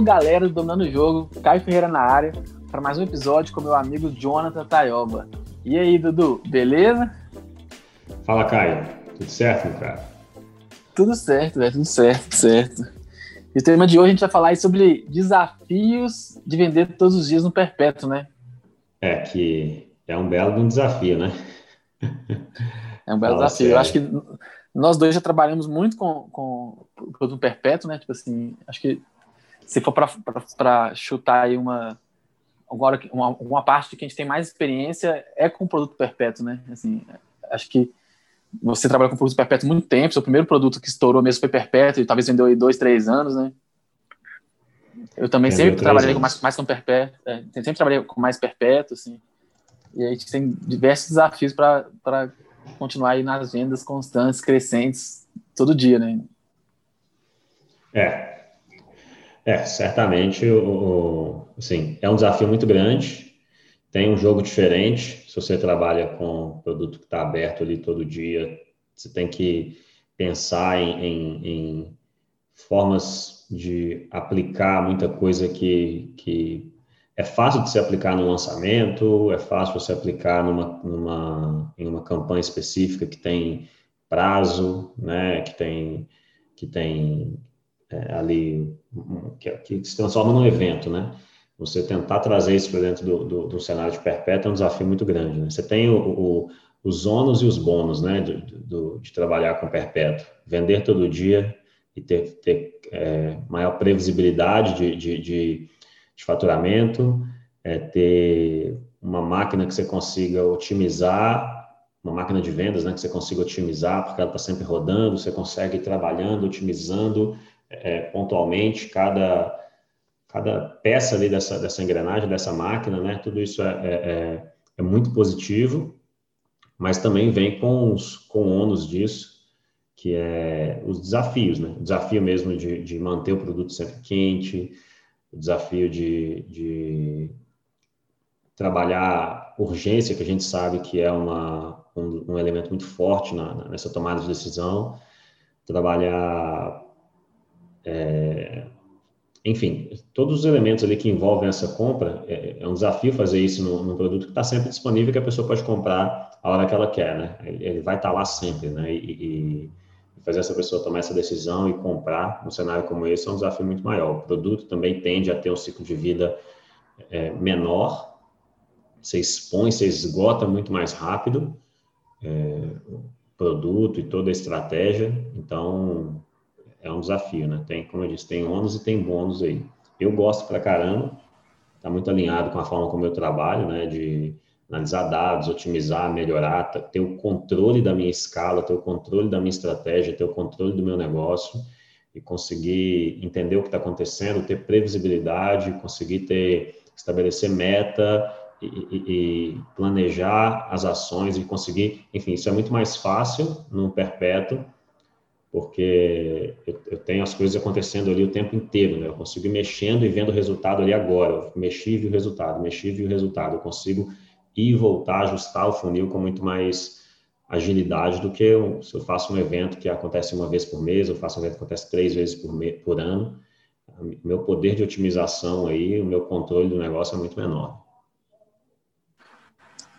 Fala galera do Dominando o Jogo, Caio Ferreira na área, para mais um episódio com meu amigo Jonathan Tayoba. E aí, Dudu, beleza? Fala, Caio. Tudo certo, meu cara? Tudo certo, velho, tudo certo, tudo certo. E o tema de hoje a gente vai falar sobre desafios de vender todos os dias no perpétuo, né? É, que é um belo desafio, né? É um belo Fala desafio. Sério. Eu acho que nós dois já trabalhamos muito com, com o produto perpétuo, né? Tipo assim, acho que se for para chutar aí uma agora uma, uma parte que a gente tem mais experiência é com o produto perpétuo, né? Assim, acho que você trabalha com produto perpétuo muito tempo, seu primeiro produto que estourou mesmo foi perpétuo, e talvez vendeu aí dois, três anos, né? Eu também sempre trabalhei com mais, mais com perpétuo, é, sempre trabalhei com mais perpétuo, assim. E a gente tem diversos desafios para continuar aí nas vendas constantes, crescentes, todo dia, né? É, é certamente, o, assim, é um desafio muito grande, tem um jogo diferente, se você trabalha com produto que está aberto ali todo dia, você tem que pensar em, em, em formas de aplicar muita coisa que, que é fácil de se aplicar no lançamento, é fácil você aplicar numa, numa, em uma campanha específica que tem prazo, né, que tem, que tem é, ali, que, que, se transforma num evento, né? Você tentar trazer isso para dentro do, do, do, cenário de perpétuo é um desafio muito grande, né? Você tem o, o, os ônus e os bônus, né, de, de, de trabalhar com perpétuo. Vender todo dia e ter, ter é, maior previsibilidade de, de, de de faturamento, é ter uma máquina que você consiga otimizar, uma máquina de vendas, né, que você consiga otimizar, porque ela está sempre rodando, você consegue ir trabalhando, otimizando é, pontualmente cada, cada peça ali dessa, dessa engrenagem, dessa máquina, né, tudo isso é, é, é, é muito positivo, mas também vem com os com ônus disso, que é os desafios, né, o desafio mesmo de, de manter o produto sempre quente, o desafio de, de trabalhar urgência, que a gente sabe que é uma, um, um elemento muito forte na, nessa tomada de decisão, trabalhar, é, enfim, todos os elementos ali que envolvem essa compra, é, é um desafio fazer isso num, num produto que está sempre disponível, que a pessoa pode comprar a hora que ela quer, né? Ele, ele vai estar tá lá sempre, né? E, e, fazer essa pessoa tomar essa decisão e comprar um cenário como esse é um desafio muito maior. O produto também tende a ter um ciclo de vida é, menor, você expõe, você esgota muito mais rápido é, o produto e toda a estratégia, então é um desafio, né? Tem, como eu disse, tem ônus e tem bônus aí. Eu gosto pra caramba, tá muito alinhado com a forma como eu trabalho, né? De analisar dados, otimizar, melhorar, ter o controle da minha escala, ter o controle da minha estratégia, ter o controle do meu negócio e conseguir entender o que está acontecendo, ter previsibilidade, conseguir ter estabelecer meta e, e, e, planejar as ações e conseguir, enfim, isso é muito mais fácil num perpétuo, porque eu, eu tenho as coisas acontecendo ali o tempo inteiro, né? Eu consigo ir mexendo e vendo o resultado ali agora. Eu mexi e vi o resultado, mexi e vi o resultado. Eu consigo e voltar, ajustar o funil com muito mais agilidade do que eu, se eu faço um evento que acontece uma vez por mês, eu faço um evento que acontece três vezes por, me, por ano. Meu poder de otimização aí, o meu controle do negócio é muito menor.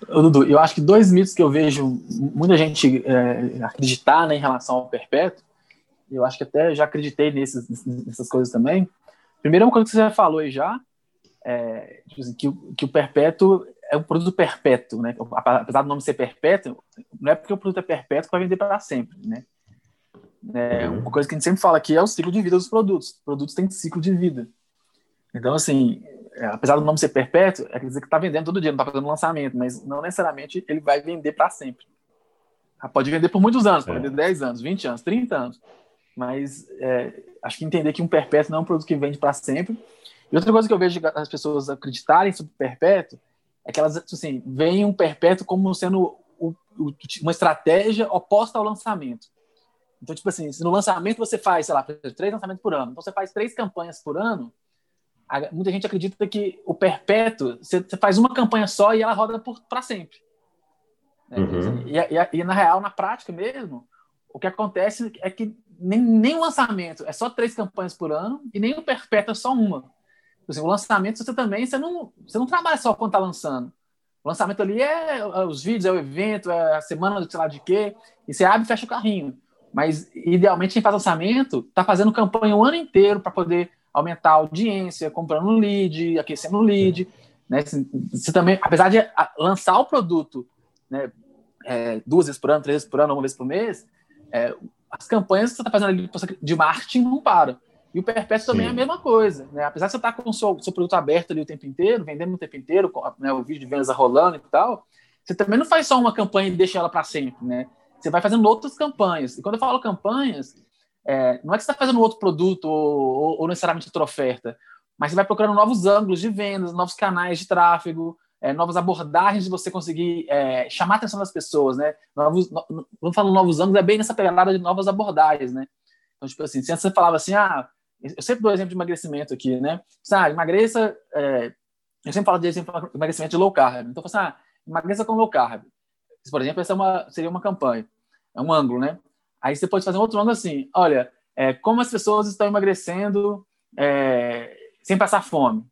Dudu, eu acho que dois mitos que eu vejo muita gente é, acreditar né, em relação ao perpétuo, eu acho que até já acreditei nesses, nessas coisas também. Primeiro, uma coisa que você já falou aí já, é, tipo assim, que, que o perpétuo é um produto perpétuo, né? Apesar do nome ser perpétuo, não é porque o produto é perpétuo que vai vender para sempre, né? É, uhum. uma coisa que a gente sempre fala aqui é o ciclo de vida dos produtos. Os produtos têm ciclo de vida. Então, assim, é, apesar do nome ser perpétuo, é quer dizer que está vendendo todo dia, não está fazendo lançamento, mas não necessariamente ele vai vender para sempre. Ah, pode vender por muitos anos, pode vender 10 anos, 20 anos, 30 anos. Mas é, acho que entender que um perpétuo não é um produto que vende para sempre. E outra coisa que eu vejo as pessoas acreditarem sobre perpétuo é que elas assim, veem um perpétuo como sendo o, o, uma estratégia oposta ao lançamento. Então, tipo assim, se no lançamento você faz, sei lá, três lançamentos por ano, então você faz três campanhas por ano, muita gente acredita que o perpétuo, você, faz uma campanha só e ela roda para sempre. Né? Uhum. E, e, e, na real, na prática mesmo, o que acontece é que nem, nem o lançamento é só três campanhas por ano e nem o perpétuo é só uma. Assim, o lançamento você também você não, você não trabalha só quando está lançando. O lançamento ali é, é, os vídeos, é o evento, é a semana sei lá de quê, e você abre e fecha o carrinho. Mas, idealmente, quem faz lançamento está fazendo campanha o ano inteiro para poder aumentar a audiência, comprando lead, aquecendo o lead. Né? Você também, apesar de lançar o produto né, é, duas vezes por ano, três vezes por ano, uma vez por mês, é, as campanhas que você está fazendo ali de marketing não param. E o perpétuo também é a mesma coisa. Né? Apesar de você estar tá com o seu, seu produto aberto ali o tempo inteiro, vendendo o tempo inteiro, com, né, o vídeo de vendas rolando e tal, você também não faz só uma campanha e deixa ela para sempre. Né? Você vai fazendo outras campanhas. E quando eu falo campanhas, é, não é que você está fazendo outro produto ou, ou, ou, necessariamente outra oferta, mas você vai procurando novos ângulos de vendas, novos canais de tráfego, é, novas abordagens de você conseguir é, chamar a atenção das pessoas, né? Novos, no, vamos falar novos ângulos, é bem nessa pegada de novas abordagens, né? Então, tipo assim, se você falava assim, ah, eu sempre dou exemplo de emagrecimento aqui, né? Ah, emagreça. É, eu sempre falo de exemplo de emagrecimento de low carb. Então, eu falo assim, ah, emagreça com low carb. Por exemplo, essa é uma, seria uma campanha, é um ângulo, né? Aí você pode fazer um outro ângulo assim: olha, é, como as pessoas estão emagrecendo é, sem passar fome.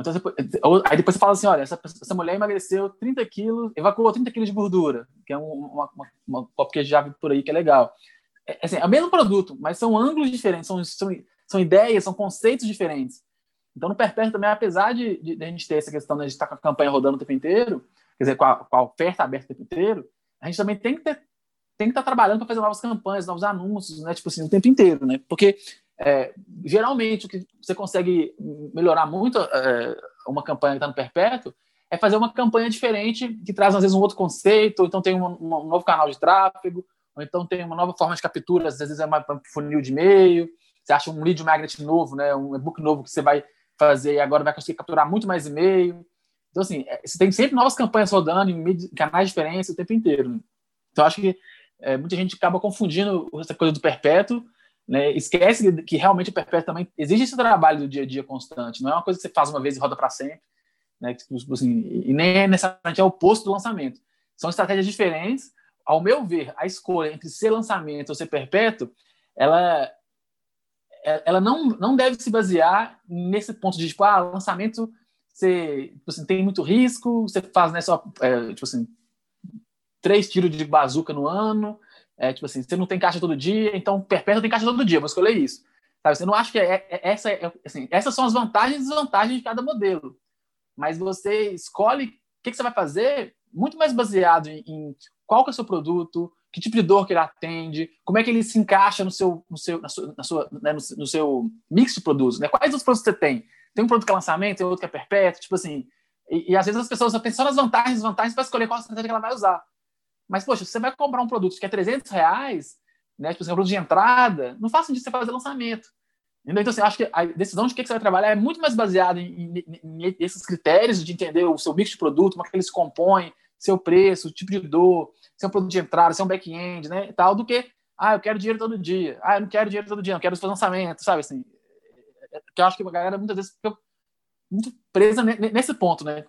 Então, você, aí depois você fala assim: olha, essa, essa mulher emagreceu 30 quilos, evacuou 30 quilos de gordura, que é um, uma, uma, uma copo já por aí que é legal. É, assim, é o mesmo produto, mas são ângulos diferentes, são, são são ideias, são conceitos diferentes. Então, no Perpétuo também, apesar de, de, de, a gente ter essa questão de a gente estar com a campanha rodando o tempo inteiro, quer dizer, com a, com a oferta aberta o tempo inteiro, a gente também tem que ter, tem que estar trabalhando para fazer novas campanhas, novos anúncios, né? Tipo assim, o tempo inteiro, né? Porque é, geralmente o que você consegue melhorar muito é, uma campanha que está no perpétuo é fazer uma campanha diferente que traz às vezes um outro conceito, ou então tem um, um novo canal de tráfego, ou então tem uma nova forma de captura, às vezes é uma funil de e-mail, você acha um lead magnet novo, né, um e-book novo que você vai fazer e agora vai conseguir capturar muito mais e-mail. Então, assim, é, você tem sempre novas campanhas rodando em canais diferentes o tempo inteiro. Né? Então, acho que é, muita gente acaba confundindo essa coisa do perpétuo, né? esquece que realmente o perpétuo também exige esse trabalho do dia a dia constante, não é uma coisa que você faz uma vez e roda para sempre, né? Tipo assim, e nem é necessariamente é o oposto do lançamento. São estratégias diferentes. Ao meu ver, a escolha entre ser lançamento ou ser perpétuo, ela é, ela não, não deve se basear nesse ponto de, tipo, ah, lançamento você tipo assim, tem muito risco, você faz né, só, é, tipo assim, três tiros de bazuca no ano, é, tipo assim, você não tem caixa todo dia, então perpétuo tem caixa todo dia, vou escolher isso. Sabe? Você não acha que é, é essa, é, assim, essas são as vantagens e desvantagens de cada modelo, mas você escolhe o que, que você vai fazer muito mais baseado em, em qual que é o seu produto, que tipo de dor que ele atende, como é que ele se encaixa no seu, no seu, na sua, na sua né, no, no, seu mix de produtos, né? Quais os produtos você tem? Tem um produto que é lançamento, tem outro que é perpétuo, tipo assim. E, e às vezes as pessoas pensam só nas vantagens, desvantagens para escolher qual estratégia que ela vai usar. Mas, poxa, você vai comprar um produto que é 300 reais, né? Tipo assim, um produto de entrada, não faça sentido você fazer lançamento. Entendeu? Então, assim, acho que a decisão de que você vai trabalhar é muito mais baseada em, em, em, esses critérios de entender o seu mix de produto, como é que ele se compõe, seu preço, tipo de dor, se é um produto de entrada, se é um back-end, né, tal, do que, ah, eu quero dinheiro todo dia, ah, eu não quero dinheiro todo dia, eu quero fazer lançamento, sabe, assim, que eu acho que a galera muitas vezes fica muito presa nesse ponto, né.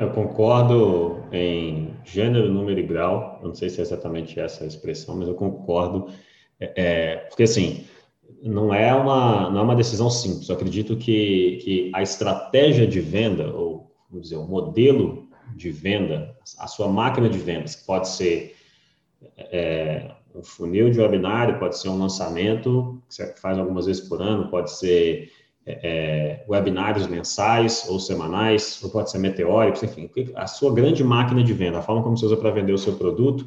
Eu concordo em gênero, número e grau, eu não sei se é exatamente essa a expressão, mas eu concordo, é, é, porque assim, não é uma não é uma decisão simples. Eu acredito que, que a estratégia de venda ou vamos dizer o modelo de venda, a sua máquina de vendas, que pode ser é, um funil de webinário, pode ser um lançamento, que você faz algumas vezes por ano, pode ser é, é webinários mensais ou semanais, ou pode ser meteóricos, enfim, a sua grande máquina de venda, a forma como você usa para vender o seu produto,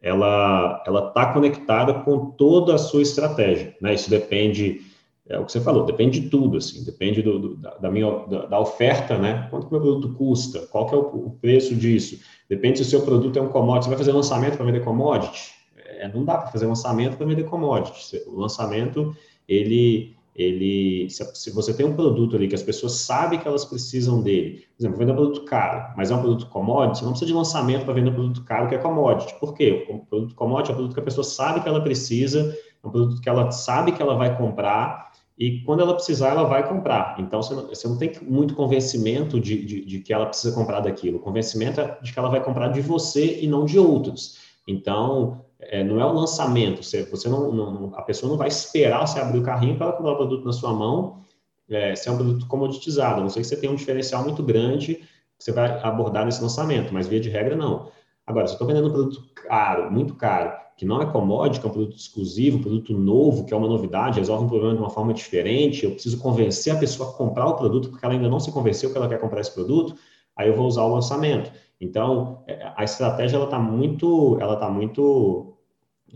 ela ela está conectada com toda a sua estratégia, né? Isso depende é o que você falou, depende de tudo, assim, depende do, do, da, minha, da, da, oferta, né? Quanto meu produto custa? Qual que é o, o, preço disso? Depende se o seu produto é um commodity. Você vai fazer lançamento para vender commodity? É, não dá para fazer lançamento para vender commodity. O lançamento, ele, ele, se, você tem um produto ali que as pessoas sabem que elas precisam dele, por exemplo, vender um produto caro, mas é um produto commodity, você não precisa de lançamento para vender um produto caro que é commodity. Por quê? O produto commodity é um produto que a pessoa sabe que ela precisa, é um produto que ela sabe que ela vai comprar e quando ela precisar, ela vai comprar. Então, você não, você não tem muito convencimento de, de, de, que ela precisa comprar daquilo. O convencimento é de que ela vai comprar de você e não de outros. Então, é, não é o lançamento. Você, você não, não, a pessoa não vai esperar você abrir o carrinho para comprar o produto na sua mão, é, se é um produto comoditizado. A não sei que você tenha um diferencial muito grande que você vai abordar nesse lançamento, mas via de regra não. Agora, se eu estou vendendo um produto caro, muito caro, que não é commodity, que é um produto exclusivo, um produto novo, que é uma novidade, resolve um problema de uma forma diferente, eu preciso convencer a pessoa a comprar o produto porque ela ainda não se convenceu que ela quer comprar esse produto, aí eu vou usar o lançamento. Então, é, a estratégia ela está muito, ela tá muito,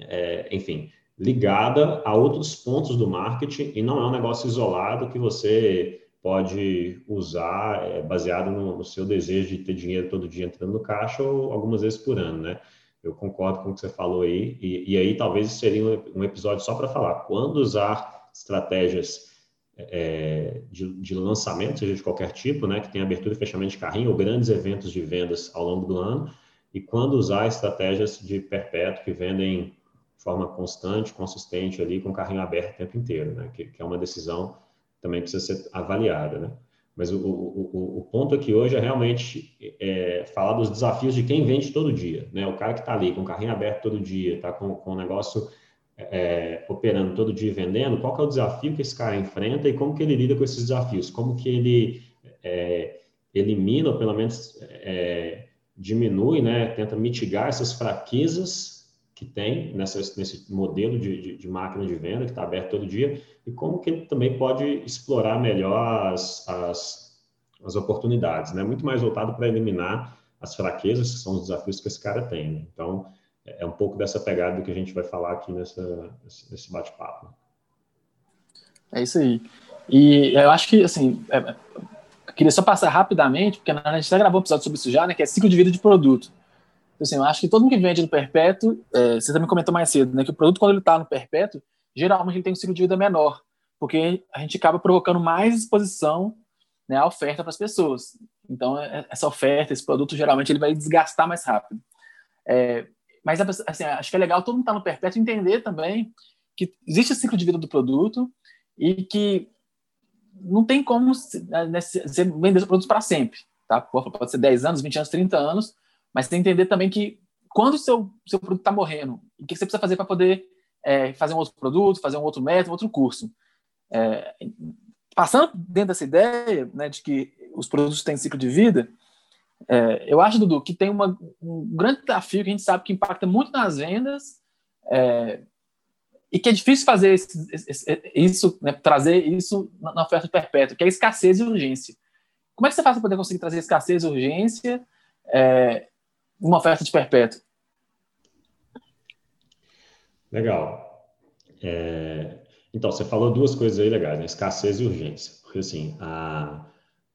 é, enfim, ligada a outros pontos do marketing e não é um negócio isolado que você pode usar é, baseado no, no, seu desejo de ter dinheiro todo dia entrando no caixa ou algumas vezes por ano, né? Eu concordo com o que você falou aí e, e aí talvez seria um, um episódio só para falar quando usar estratégias é, de, de, lançamento, seja de qualquer tipo, né, que tem abertura e fechamento de carrinho ou grandes eventos de vendas ao longo do ano, e quando usar estratégias de perpétuo que vendem de forma constante, consistente ali, com o carrinho aberto o tempo inteiro, né, que, que é uma decisão que também precisa ser avaliada, né. Mas o, o, o, ponto aqui hoje é realmente é, falar dos desafios de quem vende todo dia, né, o cara que está ali com o carrinho aberto todo dia, está com, com o negócio é, operando todo dia vendendo, qual é o desafio que esse cara enfrenta e como que ele lida com esses desafios, como que ele é, elimina ou pelo menos é, diminui, né, tenta mitigar essas fraquezas que tem nessa, nesse modelo de, de, de, máquina de venda que está aberto todo dia e como que ele também pode explorar melhor as, as, as oportunidades, né, muito mais voltado para eliminar as fraquezas que são os desafios que esse cara tem. Né? Então, é um pouco dessa pegada que a gente vai falar aqui nessa, nesse bate-papo. É isso aí. E eu acho que, assim, é, queria só passar rapidamente, porque a gente já gravou um episódio sobre isso já, né, que é ciclo de vida de produto. Então, assim, eu acho que todo mundo que vende no perpétuo, é, você também comentou mais cedo, né, que o produto, quando ele está no perpétuo, geralmente ele tem um ciclo de vida menor, porque a gente acaba provocando mais exposição né, à oferta para as pessoas. Então, é, essa oferta, esse produto, geralmente ele vai desgastar mais rápido. É, mas assim, acho que é legal todo mundo estar tá no perpétuo entender também que existe o ciclo de vida do produto e que não tem como né, vender produtos para sempre. Tá? Pode ser 10 anos, 20 anos, 30 anos, mas você entender também que quando o seu, seu produto está morrendo, o que você precisa fazer para poder é, fazer um outro produto, fazer um outro método, outro curso. É, passando dentro dessa ideia né, de que os produtos têm ciclo de vida, é, eu acho, Dudu, que tem uma, um grande desafio que a gente sabe que impacta muito nas vendas é, e que é difícil fazer esse, esse, isso, né, trazer isso na oferta perpétua, que é escassez e urgência. Como é que você faz para poder conseguir trazer escassez e urgência é, numa oferta de perpétuo? Legal. É, então, você falou duas coisas aí legais, né? escassez e urgência. Porque, assim, a,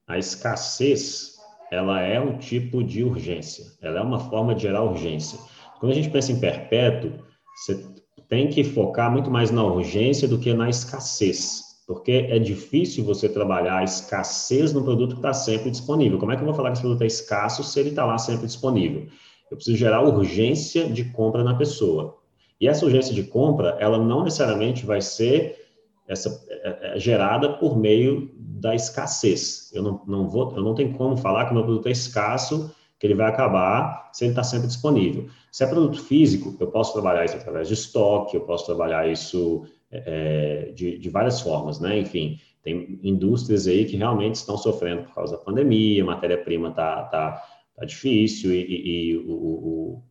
a escassez ela é um tipo de urgência, ela é uma forma de gerar urgência. Quando a gente pensa em perpétuo, você tem que focar muito mais na urgência do que na escassez, porque é difícil você trabalhar a escassez no produto que está sempre disponível. Como é que eu vou falar que esse produto é escasso se ele está lá sempre disponível? Eu preciso gerar urgência de compra na pessoa. E essa urgência de compra, ela não necessariamente vai ser essa, é, é, gerada por meio da escassez. Eu não, não vou, eu não tenho como falar que o meu produto é escasso, que ele vai acabar se ele está sempre disponível. Se é produto físico, eu posso trabalhar isso através de estoque, eu posso trabalhar isso é, de, de várias formas, né? Enfim, tem indústrias aí que realmente estão sofrendo por causa da pandemia, matéria-prima tá, tá, tá difícil e, e, e o, o,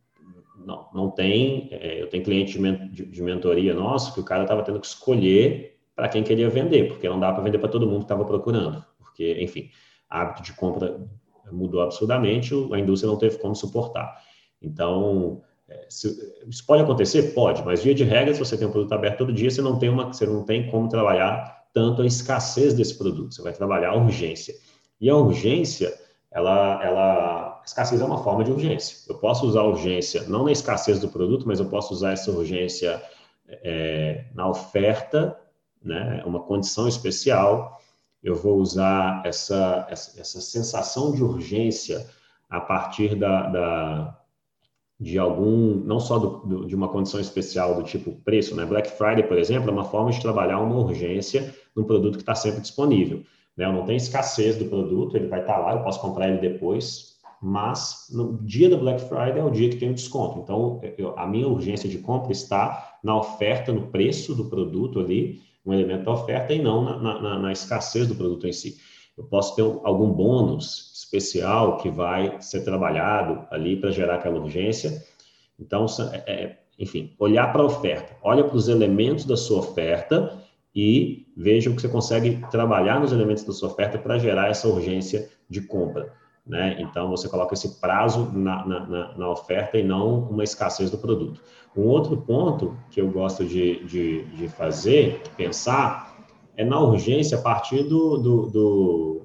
não, não tem. É, eu tenho cliente de, de mentoria nosso que o cara estava tendo que escolher para quem queria vender, porque não dá para vender para todo mundo que estava procurando, porque, enfim, hábito de compra mudou absurdamente, a indústria não teve como suportar. Então, se, isso pode acontecer? Pode, mas via de regra, se você tem um produto aberto todo dia, você não tem, uma, você não tem como trabalhar tanto a escassez desse produto, você vai trabalhar a urgência. E a urgência, ela, ela, a escassez é uma forma de urgência. Eu posso usar a urgência não na escassez do produto, mas eu posso usar essa urgência é, na oferta né, uma condição especial, eu vou usar essa, essa, essa sensação de urgência a partir da, da de algum, não só do, do, de uma condição especial do tipo preço, né? Black Friday, por exemplo, é uma forma de trabalhar uma urgência num produto que está sempre disponível. Né? Eu não tenho escassez do produto, ele vai estar tá lá, eu posso comprar ele depois, mas no dia da Black Friday é o dia que tem o desconto. Então, eu, a minha urgência de compra está na oferta, no preço do produto ali, um elemento da oferta, e não na, na, na escassez do produto em si. Eu posso ter algum bônus especial que vai ser trabalhado ali para gerar aquela urgência. Então, é, é enfim, olhar para a oferta, olha para os elementos da sua oferta e veja o que você consegue trabalhar nos elementos da sua oferta para gerar essa urgência de compra. Né? Então, você coloca esse prazo na, na, na, oferta e não uma escassez do produto. Um outro ponto que eu gosto de, de, de fazer, pensar, é na urgência a partir do, do, do,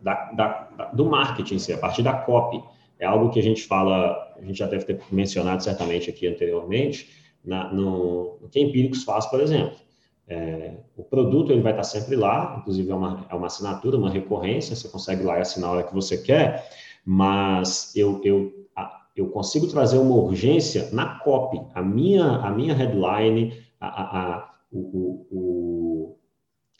da, da, do marketing, a partir da copy. É algo que a gente fala, a gente já deve ter mencionado certamente aqui anteriormente, na, no, que Empíricos faz, por exemplo. É, o produto ele vai estar sempre lá, inclusive é uma, é uma assinatura, uma recorrência, você consegue lá assinar a hora que você quer, mas eu, eu, eu consigo trazer uma urgência na copy. A minha, a minha headline, a, a, a o,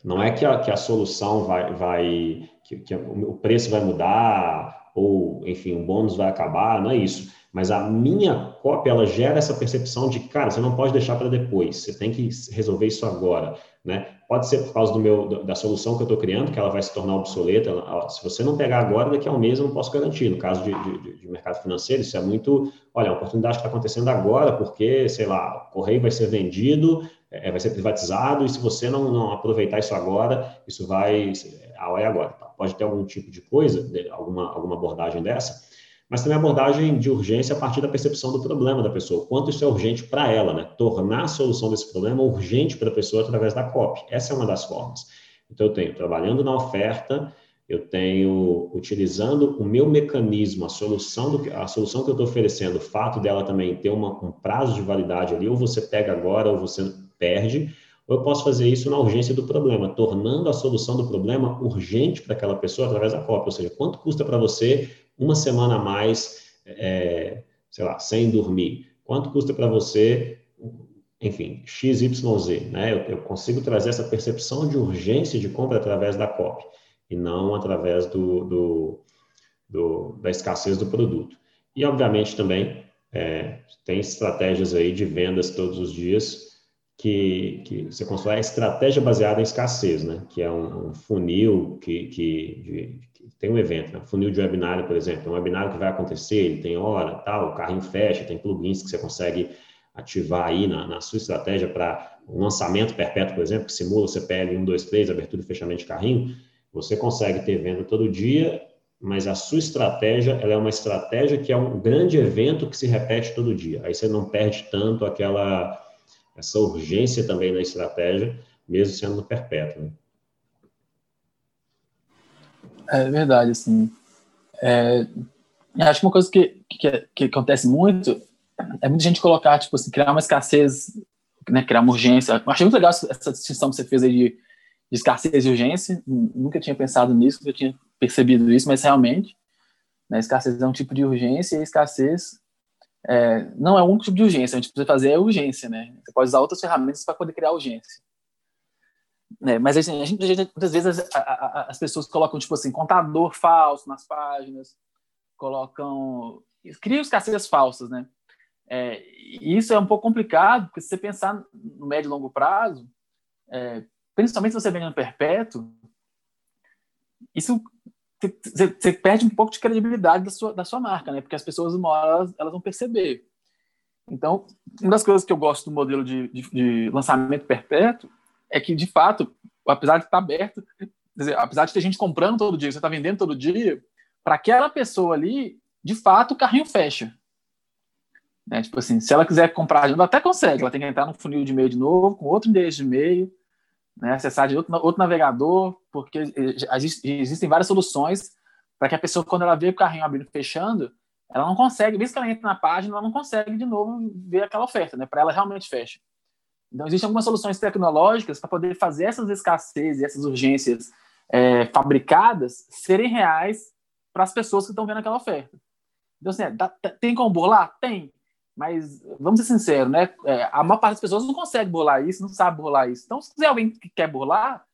não é que a, que a solução vai, vai que, que o preço vai mudar, ou, enfim, o bônus vai acabar, não é isso. Mas a minha cópia ela gera essa percepção de cara você não pode deixar para depois você tem que resolver isso agora né? Pode ser por causa do meu da solução que eu estou criando que ela vai se tornar obsoleta se você não pegar agora daqui a um mês eu não posso garantir. No caso de, de, de mercado financeiro isso é muito olha a oportunidade está acontecendo agora porque sei lá o correio vai ser vendido é, vai ser privatizado e se você não, não aproveitar isso agora isso vai a hora é agora tá? pode ter algum tipo de coisa alguma alguma abordagem dessa mas também abordagem de urgência a partir da percepção do problema da pessoa, quanto isso é urgente para ela, né? Tornar a solução desse problema urgente para a pessoa através da COP. Essa é uma das formas. Então, eu tenho trabalhando na oferta, eu tenho utilizando o meu mecanismo, a solução, do, a solução que eu estou oferecendo, o fato dela também ter uma, um prazo de validade ali, ou você pega agora ou você perde, ou eu posso fazer isso na urgência do problema, tornando a solução do problema urgente para aquela pessoa através da COP, ou seja, quanto custa para você uma semana a mais, é, sei lá, sem dormir? Quanto custa para você, enfim, XYZ, né? Eu, eu, consigo trazer essa percepção de urgência de compra através da COP e não através do, do, do da escassez do produto. E, obviamente, também é, tem estratégias aí de vendas todos os dias que, que você constrói a estratégia baseada em escassez, né? Que é um, um funil que, que, de, tem um evento, né? funil de webinário, por exemplo, um webinário que vai acontecer, ele tem hora, tal, o carrinho fecha, tem plugins que você consegue ativar aí na, na sua estratégia para um lançamento perpétuo, por exemplo, que simula o CPL 1, 2, 3, abertura e fechamento de carrinho, você consegue ter venda todo dia, mas a sua estratégia, ela é uma estratégia que é um grande evento que se repete todo dia. Aí você não perde tanto aquela essa urgência também na estratégia, mesmo sendo no perpétuo. Né? É verdade, assim. É, acho que uma coisa que, que, que, acontece muito é muita gente colocar, tipo assim, criar uma escassez, né, criar uma urgência. Eu achei muito legal essa distinção que você fez aí de, de escassez e urgência. Nunca tinha pensado nisso, nunca tinha percebido isso, mas realmente, né, escassez é um tipo de urgência e a escassez é, não é um tipo de urgência. A gente precisa fazer a urgência, né? Você pode usar outras ferramentas para poder criar urgência. É, mas assim, a gente, muitas vezes as, as, pessoas colocam tipo assim contador falso nas páginas, colocam criam escassez falsas, né? É, e isso é um pouco complicado porque se você pensar no médio e longo prazo, é, principalmente se você vende no perpétuo, isso você perde um pouco de credibilidade da sua, da sua marca, né? Porque as pessoas uma hora elas, elas vão perceber. Então, uma das coisas que eu gosto do modelo de, de, de lançamento perpétuo é que, de fato, apesar de estar aberto, dizer, apesar de ter gente comprando todo dia, você está vendendo todo dia, para aquela pessoa ali, de fato, o carrinho fecha. Né? Tipo assim, se ela quiser comprar, ela até consegue, ela tem que entrar no funil de e-mail de novo, com outro endereço de e-mail, né? acessar de outro, outro navegador, porque existem várias soluções para que a pessoa, quando ela vê o carrinho abrindo e fechando, ela não consegue, mesmo que ela entre na página, ela não consegue de novo ver aquela oferta, né? Para ela realmente fecha. Então, existem algumas soluções tecnológicas para poder fazer essas escassez e essas urgências é, fabricadas serem reais para as pessoas que estão vendo aquela oferta. Então, assim, é, tá, tem como burlar? Tem. Mas, vamos ser sinceros, né? É, a maior parte das pessoas não consegue burlar isso, não sabe burlar isso. Então, se quiser alguém que quer burlar,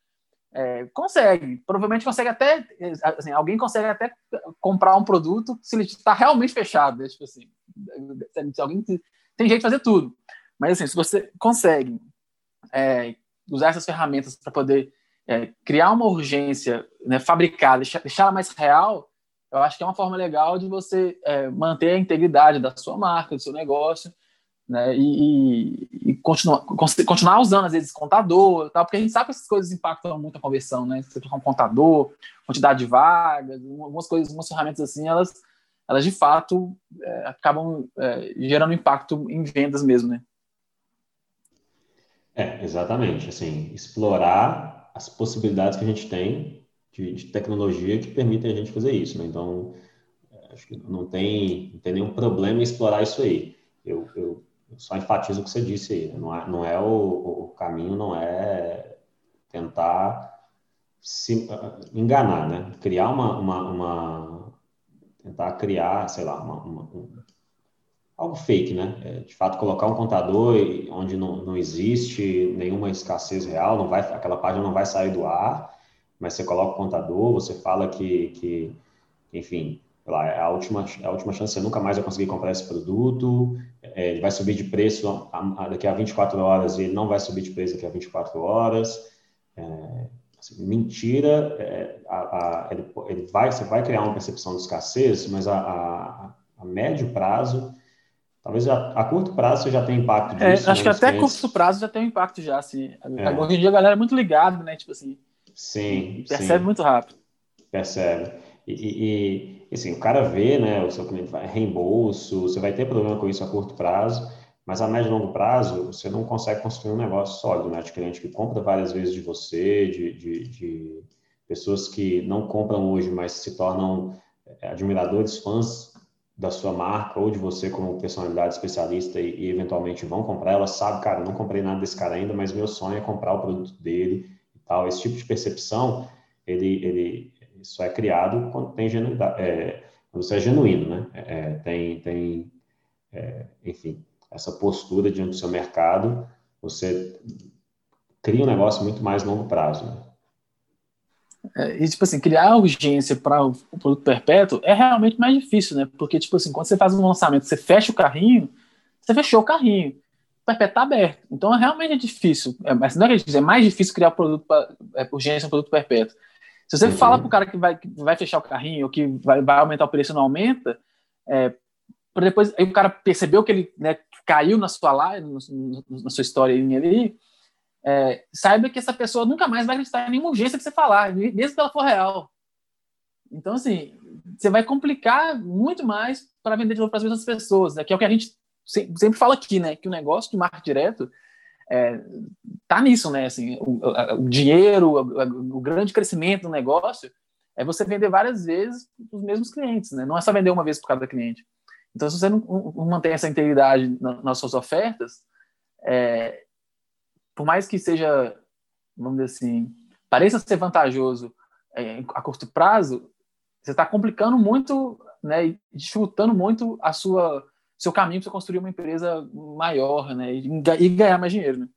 É, consegue, provavelmente consegue até, assim, alguém consegue até comprar um produto se ele está realmente fechado, né? tipo assim, alguém tem jeito de fazer tudo, mas assim, se você consegue é, usar essas ferramentas para poder é, criar uma urgência né, fabricada, deixar, deixar ela mais real, eu acho que é uma forma legal de você é, manter a integridade da sua marca, do seu negócio, né, e, e, continuar, continuar usando, às vezes, contador, tal, porque a gente sabe que essas coisas impactam muito a conversão, né? Você colocar um contador, quantidade de vagas, algumas coisas, algumas ferramentas assim, elas, elas de fato é, acabam é, gerando impacto em vendas mesmo, né? É, exatamente. Assim, explorar as possibilidades que a gente tem de, de tecnologia que permitem a gente fazer isso, né? Então, é, acho que não tem, não tem nenhum problema em explorar isso aí. Eu, eu só enfatizo o que você disse aí, né? não é, não é o, o, caminho, não é tentar se enganar, né? Criar uma, uma, uma tentar criar, sei lá, uma, uma, um, algo fake, né? É, de fato, colocar um contador onde não, não existe nenhuma escassez real, não vai, aquela página não vai sair do ar, mas você coloca o contador, você fala que, que enfim, lá, é a última, é a última chance, você nunca mais vai conseguir comprar esse produto, é, ele vai subir de preço daqui a 24 horas e ele não vai subir de preço daqui a 24 horas. É, assim, mentira, é, a, a, ele, ele, vai, você vai criar uma percepção de escassez, mas a, a, a médio prazo, talvez a, a, curto prazo você já tem impacto é, disso. acho né, que até clientes. curto prazo já tem um impacto já, assim. É. Hoje em dia a galera é muito ligada, né? Tipo assim. Sim. Percebe sim. muito rápido. Percebe. E, e, assim, o cara vê, né, o seu cliente vai reembolso, você vai ter problema com isso a curto prazo, mas a médio e longo prazo, você não consegue construir um negócio sólido, né, de cliente que compra várias vezes de você, de, de, de pessoas que não compram hoje, mas se tornam é, admiradores, fãs da sua marca ou de você como personalidade especialista e, e eventualmente vão comprar, ela sabe, cara, não comprei nada desse cara ainda, mas meu sonho é comprar o produto dele tal. Esse tipo de percepção, ele, ele, isso é criado quando tem genuidade, é, quando você é genuíno, né? É, é, tem, tem é, enfim, essa postura diante do seu mercado, você cria um negócio muito mais longo prazo, né? É, e, tipo assim, criar urgência para o produto perpétuo é realmente mais difícil, né? Porque, tipo assim, quando você faz um lançamento, você fecha o carrinho, você fechou o carrinho. Perpétuo está aberto. Então, é realmente difícil. É, mas não é que é mais difícil criar o produto pra, é, urgência um produto perpétuo. Se você uhum. fala para o cara que vai, que vai fechar o carrinho ou que vai, vai aumentar o preço não aumenta, é, para depois aí o cara percebeu que ele né, caiu na sua live, na sua história ali, é, saiba que essa pessoa nunca mais vai acreditar em nenhuma urgência que você falar, mesmo que ela for real. Então, assim, você vai complicar muito mais para vender de novo para as mesmas pessoas, né? que é o que a gente sempre fala aqui, né? Que o negócio de marketing direto é, tá nisso, né? Assim, o, o dinheiro, o, o, grande crescimento do negócio é você vender várias vezes os mesmos clientes, né? Não é só vender uma vez por cada cliente. Então, se você não, não mantém essa integridade nas suas ofertas, é, por mais que seja, vamos dizer assim, pareça ser vantajoso é, a curto prazo, você está complicando muito, né? E dificultando muito a sua seu caminho para construir uma empresa maior, né? E, e ganhar mais dinheiro, né?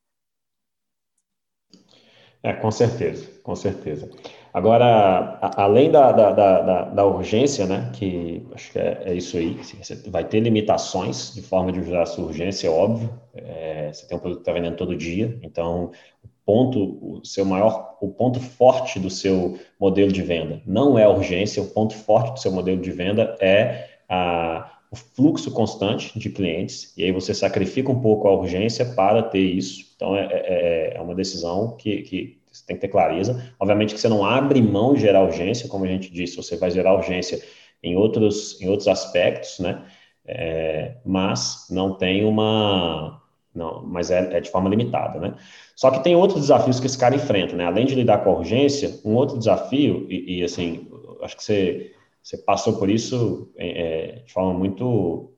É, com certeza, com certeza. Agora, a, além da, da, da, da, urgência, né, que acho que é, é isso aí, assim, você vai ter limitações de forma de usar a sua urgência, é óbvio, é, você tem um produto que está vendendo todo dia, então o ponto, o seu maior, o ponto forte do seu modelo de venda não é a urgência, o ponto forte do seu modelo de venda é a, o fluxo constante de clientes, e aí você sacrifica um pouco a urgência para ter isso. Então, é, é, é uma decisão que, que você tem que ter clareza. Obviamente que você não abre mão de gerar urgência, como a gente disse, você vai gerar urgência em outros, em outros aspectos, né? É, mas não tem uma. Não, mas é, é, de forma limitada, né? Só que tem outros desafios que esse cara enfrenta, né? Além de lidar com a urgência, um outro desafio, e, e assim, acho que você você passou por isso é, é, de forma muito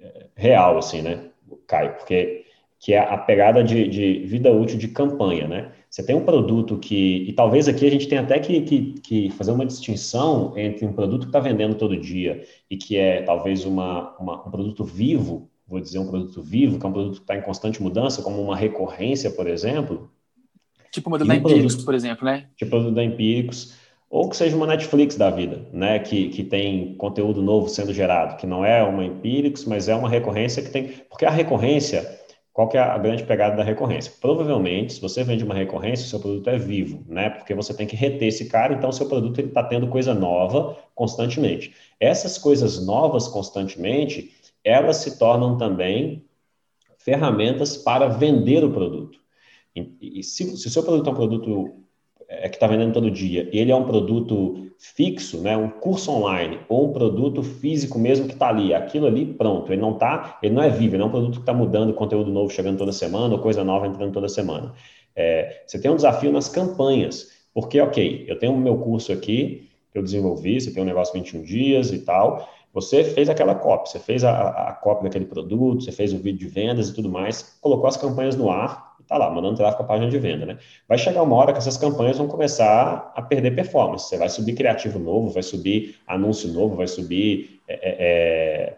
é, real, assim, né, Caio? Porque que é a pegada de, de, vida útil de campanha, né? Você tem um produto que, e talvez aqui a gente tenha até que, que, que fazer uma distinção entre um produto que está vendendo todo dia e que é talvez uma, uma, um produto vivo, vou dizer um produto vivo, que é um produto que está em constante mudança, como uma recorrência, por exemplo, Tipo o modelo da Empíricos, produto, por exemplo, né? Tipo o modelo da Empíricos. Ou que seja uma Netflix da vida, né? Que, que tem conteúdo novo sendo gerado, que não é uma Empíricos, mas é uma recorrência que tem. Porque a recorrência, qual que é a grande pegada da recorrência? Provavelmente, se você vende uma recorrência, o seu produto é vivo, né? Porque você tem que reter esse cara, então o seu produto está tendo coisa nova constantemente. Essas coisas novas constantemente, elas se tornam também ferramentas para vender o produto. E, e se, se o seu produto é um produto é, que está vendendo todo dia, ele é um produto fixo, né, um curso online, ou um produto físico mesmo que está ali, aquilo ali, pronto, ele não tá, ele não é vivo, ele não é um produto que está mudando, conteúdo novo chegando toda semana, ou coisa nova entrando toda semana. É, você tem um desafio nas campanhas, porque, ok, eu tenho o meu curso aqui, que eu desenvolvi, você tem um negócio 21 dias e tal, você fez aquela copy, você fez a, a copy daquele produto, você fez o vídeo de vendas e tudo mais, colocou as campanhas no ar tá lá, mandando tráfego a página de venda, né? Vai chegar uma hora que essas campanhas vão começar a perder performance. Você vai subir criativo novo, vai subir anúncio novo, vai subir, é, é,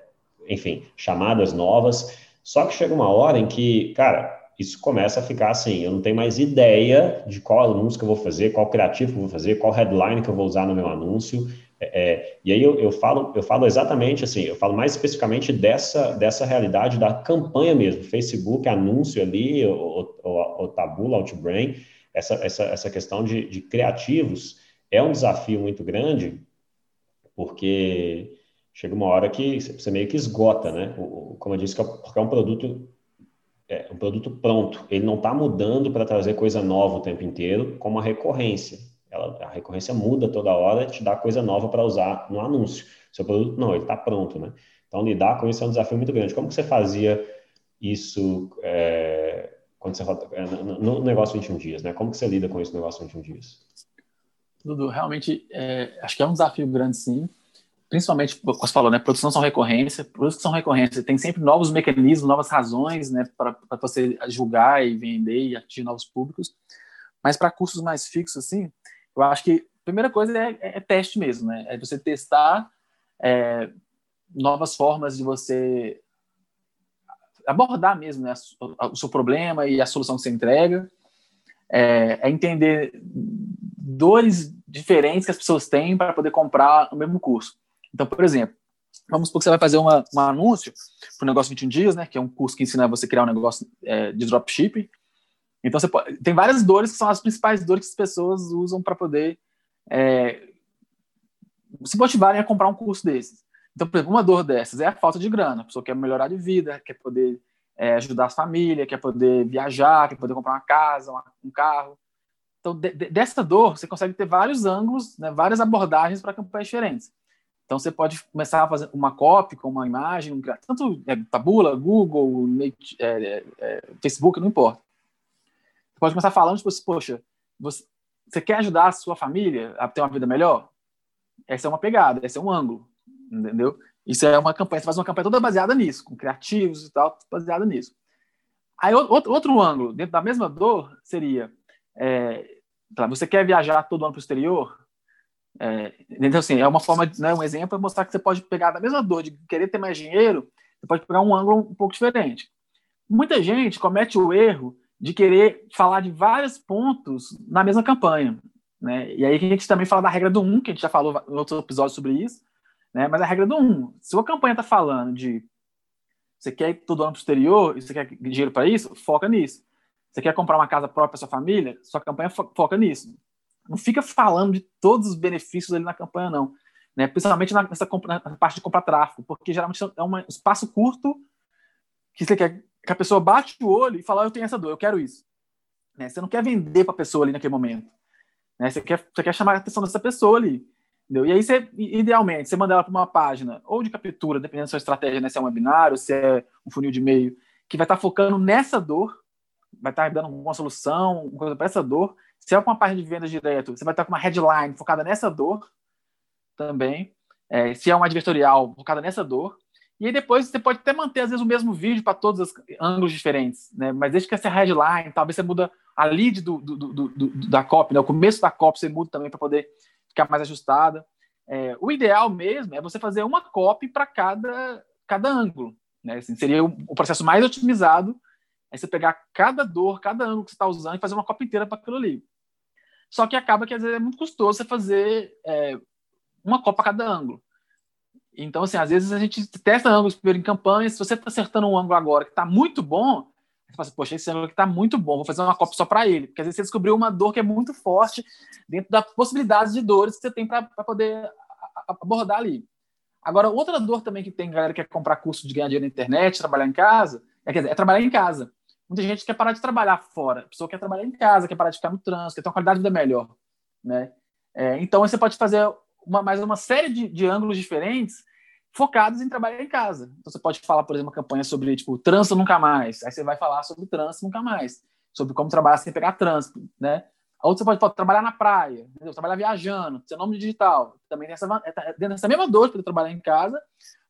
é enfim, chamadas novas. Só que chega uma hora em que, cara, isso começa a ficar assim, eu não tenho mais ideia de qual anúncio que eu vou fazer, qual criativo que eu vou fazer, qual headline que eu vou usar no meu anúncio. É, é, e aí eu, eu, falo, eu falo exatamente assim, eu falo mais especificamente dessa, dessa realidade da campanha mesmo, Facebook, anúncio ali, o, o, o Tabula, Outbrain, essa, essa, essa questão de, de criativos é um desafio muito grande, porque chega uma hora que você meio que esgota, né? Como eu disse, é porque é um produto é um produto pronto, ele não está mudando para trazer coisa nova o tempo inteiro, como a recorrência. Ela, a recorrência muda toda hora, te dá coisa nova para usar no anúncio. Seu produto não, ele está pronto, né? Então lidar com isso é um desafio muito grande. Como que você fazia isso é, quando você é, no negócio 21 dias, né? Como que você lida com isso no negócio 21 dias? Dudu, realmente é, acho que é um desafio grande, sim. Principalmente, como você falou, né? Produtos são recorrência, produtos que são recorrência, tem sempre novos mecanismos, novas razões, né? Para você julgar e vender e atingir novos públicos. Mas para cursos mais fixos, assim, eu acho que a primeira coisa é, é, é teste mesmo, né? É você testar é, novas formas de você abordar mesmo né, o seu problema e a solução que você entrega. É, é entender dores diferentes que as pessoas têm para poder comprar o mesmo curso. Então, por exemplo, vamos supor que você vai fazer uma, um anúncio para o negócio 21 dias, né, que é um curso que ensina você a criar um negócio é, de dropshipping. Então, você pode, tem várias dores que são as principais dores que as pessoas usam para poder é, se motivarem a comprar um curso desses. Então, por exemplo, uma dor dessas é a falta de grana. A pessoa quer melhorar de vida, quer poder é, ajudar a família, quer poder viajar, quer poder comprar uma casa, uma, um carro. Então, de, de, dessa dor, você consegue ter vários ângulos, né, várias abordagens para campanhas diferentes. Então, você pode começar a fazer uma copy com uma imagem, tanto é, Tabula, Google, é, é, Facebook, não importa. Pode começar falando, tipo assim, poxa, você, você quer ajudar a sua família a ter uma vida melhor? Essa é uma pegada, esse é um ângulo, entendeu? Isso é uma campanha, você faz uma campanha toda baseada nisso, com criativos e tal, baseada nisso. Aí outro, outro ângulo, dentro da mesma dor, seria, é, você quer viajar todo ano para o exterior? É, então, assim, é uma forma, né, um exemplo é mostrar que você pode pegar da mesma dor de querer ter mais dinheiro, você pode pegar um ângulo um pouco diferente. Muita gente comete o erro de querer falar de vários pontos na mesma campanha. Né? E aí a gente também fala da regra do 1, um, que a gente já falou em outros episódios sobre isso, né? mas a regra do 1, um, se a campanha está falando de você quer ir todo ano para o exterior e você quer dinheiro para isso, foca nisso. Você quer comprar uma casa própria para sua família, sua campanha foca nisso. Não fica falando de todos os benefícios ali na campanha, não. Né? Principalmente nessa, nessa parte de comprar tráfego, porque geralmente é um espaço curto que você quer que a pessoa bate o olho e fala, eu tenho essa dor, eu quero isso. Né? Você não quer vender para a pessoa ali naquele momento. Né? Você, quer, você quer chamar a atenção dessa pessoa ali. Entendeu? E aí, você, idealmente, você manda ela para uma página ou de captura, dependendo da sua estratégia, né? se é um webinário, se é um funil de e-mail, que vai estar tá focando nessa dor, vai estar tá dando uma solução, uma coisa para essa dor. Se é uma página de vendas direto, você vai estar tá com uma headline focada nessa dor também. É, se é uma advertorial focada nessa dor. E aí depois você pode até manter, às vezes, o mesmo vídeo para todos os ângulos diferentes, né? Mas desde que essa headline, talvez você muda a lead do, do, do, do da copy, né? O começo da copy você muda também para poder ficar mais ajustada. É, o ideal mesmo é você fazer uma copy para cada, cada ângulo, né? Assim, seria o, o, processo mais otimizado é você pegar cada dor, cada ângulo que você está usando e fazer uma copa inteira para aquilo ali. Só que acaba que às vezes é muito custoso você fazer é, uma copa a cada ângulo. Então, assim, às vezes a gente testa ângulos primeiro em campanha. Se você está acertando um ângulo agora que está muito bom, você fala assim, poxa, esse ângulo aqui está muito bom, vou fazer uma copa só para ele. Porque às vezes você descobriu uma dor que é muito forte dentro das possibilidades de dores que você tem para poder abordar ali. Agora, outra dor também que tem galera que quer comprar curso de ganhar dinheiro na internet, trabalhar em casa, é, quer dizer, é trabalhar em casa. Muita gente quer parar de trabalhar fora, a pessoa quer trabalhar em casa, quer parar de ficar no trânsito, quer ter uma qualidade de vida melhor. Né? É, então, você pode fazer uma, mais uma série de, de ângulos diferentes focados em trabalhar em casa. Então, você pode falar, por exemplo, uma campanha sobre tipo, trânsito nunca mais. Aí você vai falar sobre trânsito nunca mais, sobre como trabalhar sem pegar trânsito, né? Outro você pode, pode, trabalhar na praia, entendeu? trabalhar viajando, seu nome digital. Também tem essa, é, tá dentro dessa mesma dor poder trabalhar em casa,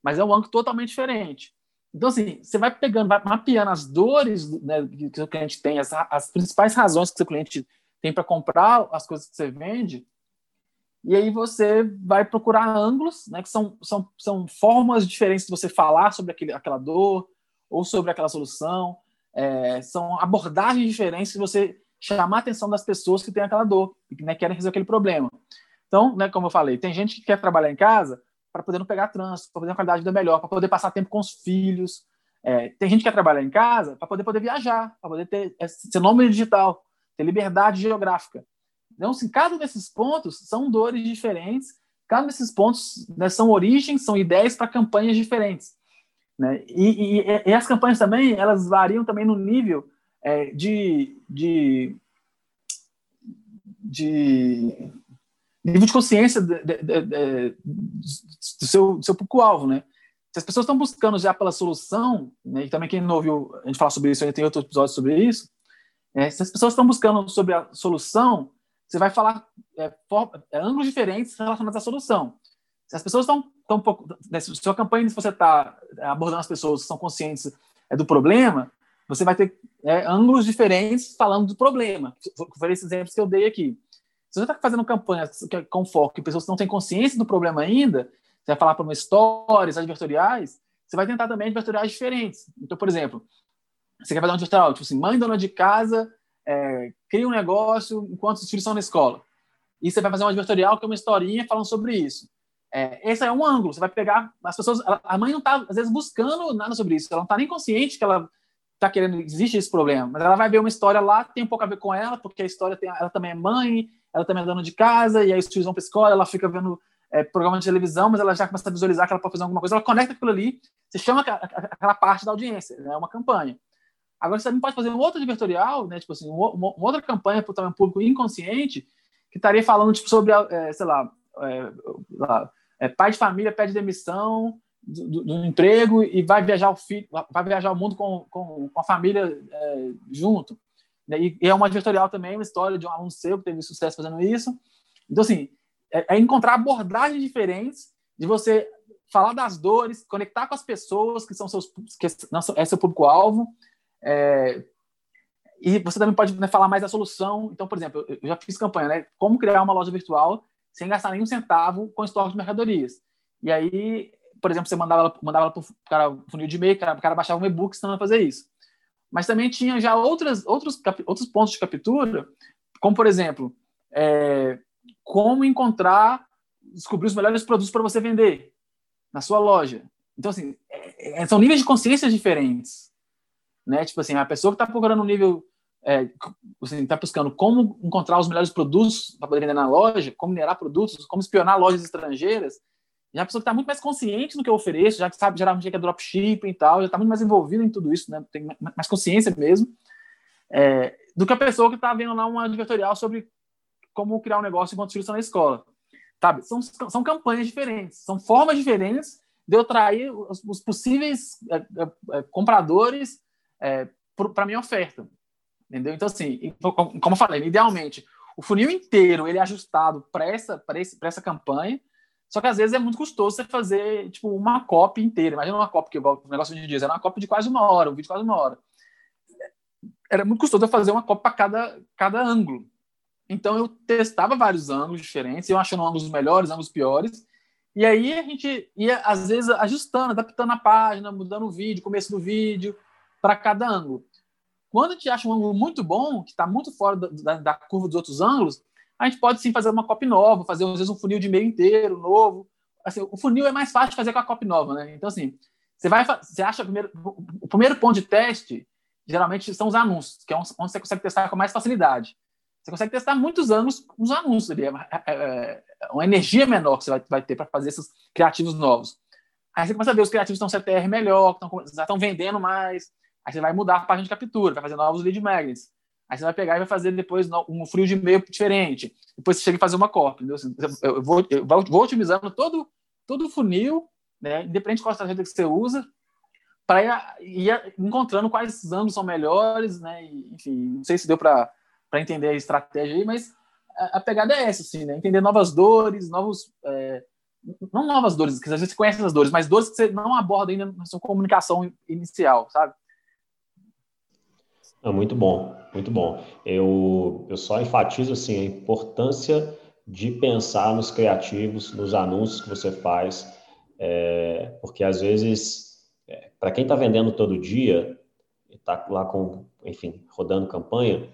mas é um ângulo totalmente diferente. Então, assim, você vai pegando, vai mapeando as dores né, que o cliente tem, as, as principais razões que o seu cliente tem para comprar as coisas que você vende, e aí você vai procurar ângulos, né, que são, são, são formas diferentes de você falar sobre aquele, aquela dor ou sobre aquela solução, é, são abordagens diferentes de você chamar a atenção das pessoas que têm aquela dor e que né, querem resolver aquele problema. Então, né, como eu falei, tem gente que quer trabalhar em casa para poder não pegar trânsito, para poder ter uma qualidade de vida melhor, para poder passar tempo com os filhos. É, tem gente que quer trabalhar em casa para poder poder viajar, para poder ter é, ser nome digital, ter liberdade geográfica. Então, assim, cada desses pontos são dores diferentes, cada desses pontos né, são origens, são ideias para campanhas diferentes. Né? E, e, e, as campanhas também, elas variam também no nível é, de, de, de nível de consciência do seu, seu público-alvo, né? Se as pessoas estão buscando já pela solução, né, e também quem não ouviu a gente falar sobre isso, ainda tem outro episódio sobre isso, é, se as pessoas estão buscando sobre a solução, você vai falar é, for, é, ângulos diferentes relacionados à solução. Se as pessoas estão um pouco, né, se sua campanha, se você está abordando as pessoas que são conscientes é, do problema, você vai ter é, ângulos diferentes falando do problema. Foi esses exemplos que eu dei aqui. Se você está fazendo campanha com foco em pessoas que não têm consciência do problema ainda, você vai falar para uma histórias, advertoriais, você vai tentar também advertoriais diferentes. Então, por exemplo, você quer fazer um advertorial, tipo assim, mãe dona de casa é, cria um negócio enquanto os filhos estão na escola. E você vai fazer um advertorial que é uma historinha falando sobre isso. É, esse é um ângulo. Você vai pegar as pessoas. A mãe não está, às vezes, buscando nada sobre isso. Ela não está nem consciente que ela está querendo, existe esse problema, mas ela vai ver uma história lá tem um pouco a ver com ela, porque a história tem, ela também é mãe, ela também é dona de casa, e aí os filhos vão para a escola, ela fica vendo é, programa de televisão, mas ela já começa a visualizar que ela pode fazer alguma coisa, ela conecta aquilo ali, você chama aquela parte da audiência, é né, uma campanha. Agora, você também pode fazer um outro advertorial, né, tipo assim, uma, uma outra campanha para o público inconsciente, que estaria falando tipo, sobre, é, sei lá, é, lá é, pai de família pede demissão, do, do, emprego e vai viajar o filho, vai viajar o mundo com, com, com a família é, junto. Né? E, e, é uma advertorial também, uma história de um aluno seu que teve sucesso fazendo isso. Então, assim, é, é encontrar abordagens diferentes de você falar das dores, conectar com as pessoas que são seus que é seu público-alvo. É, e você também pode né, falar mais da solução. Então, por exemplo, eu já fiz campanha, né? Como criar uma loja virtual sem gastar nenhum centavo com estoque de mercadorias. E aí por exemplo, você mandava ela, mandava ela para o cara funil de e-mail, o cara, cara baixava um e-book ensinando fazer isso. Mas também tinha já outras, outros, outros pontos de captura, como, por exemplo, é, como encontrar, descobrir os melhores produtos para você vender na sua loja. Então, assim, é, é, são níveis de consciência diferentes. Né? Tipo assim, a pessoa que está procurando um nível, é, assim, está buscando como encontrar os melhores produtos para poder vender na loja, como minerar produtos, como espionar lojas estrangeiras, já a pessoa está muito mais consciente do que eu ofereço, já sabe geralmente o que é dropshipping e tal, já está muito mais envolvida em tudo isso, né? tem mais consciência mesmo, é, do que a pessoa que está vendo lá um advertorial sobre como criar um negócio enquanto os filhos estão na escola. Sabe? São, são campanhas diferentes, são formas diferentes de eu atrair os, os possíveis é, é, é compradores é, para minha oferta. Entendeu? Então, assim, como eu falei, idealmente, o funil inteiro ele é ajustado para essa, essa campanha, só que às vezes é muito custoso você fazer tipo uma copy inteira. Imagina uma copy que o negócio de dias era uma copy de quase uma hora, um vídeo de quase uma hora. Era muito custoso eu fazer uma copy para cada, cada ângulo. Então eu testava vários ângulos diferentes, eu achando ângulos melhores, ângulos piores. E aí a gente ia, às vezes, ajustando, adaptando a página, mudando o vídeo, começo do vídeo, para cada ângulo. Quando a gente acha um ângulo muito bom, que está muito fora da, da, curva dos outros ângulos, a gente pode sim fazer uma copy nova, fazer às vezes um funil de meio inteiro, novo. Assim, o funil é mais fácil de fazer com a copy nova, né? Então, assim, você vai, você acha primeiro, o primeiro ponto de teste, geralmente são os anúncios, que é onde você consegue testar com mais facilidade. Você consegue testar muitos anos nos anúncios ali. É, é, é, uma energia menor que você vai, vai ter para fazer esses criativos novos. Aí você começa a ver os criativos estão CTR melhor, estão, já estão vendendo mais. Aí você vai mudar a página de captura, vai fazer novos lead magnets. Aí você vai pegar e vai fazer depois um frio de e-mail diferente. Depois você chega e fazer uma cópia. Assim, eu vou, eu vou otimizando todo, todo o funil, né? independente de qual estratégia que você usa, para ir, ir, encontrando quais ângulos são melhores. Né? E, enfim, não sei se deu para para entender a estratégia aí, mas a, a, pegada é essa, assim, né? Entender novas dores, novos. É, não novas dores, que às vezes você conhece as dores, mas dores que você não aborda ainda na sua comunicação inicial, sabe? Ah, muito bom, muito bom. Eu, eu só enfatizo assim, a importância de pensar nos criativos, nos anúncios que você faz, é, porque às vezes, é, para quem está vendendo todo dia, está lá com, enfim, rodando campanha,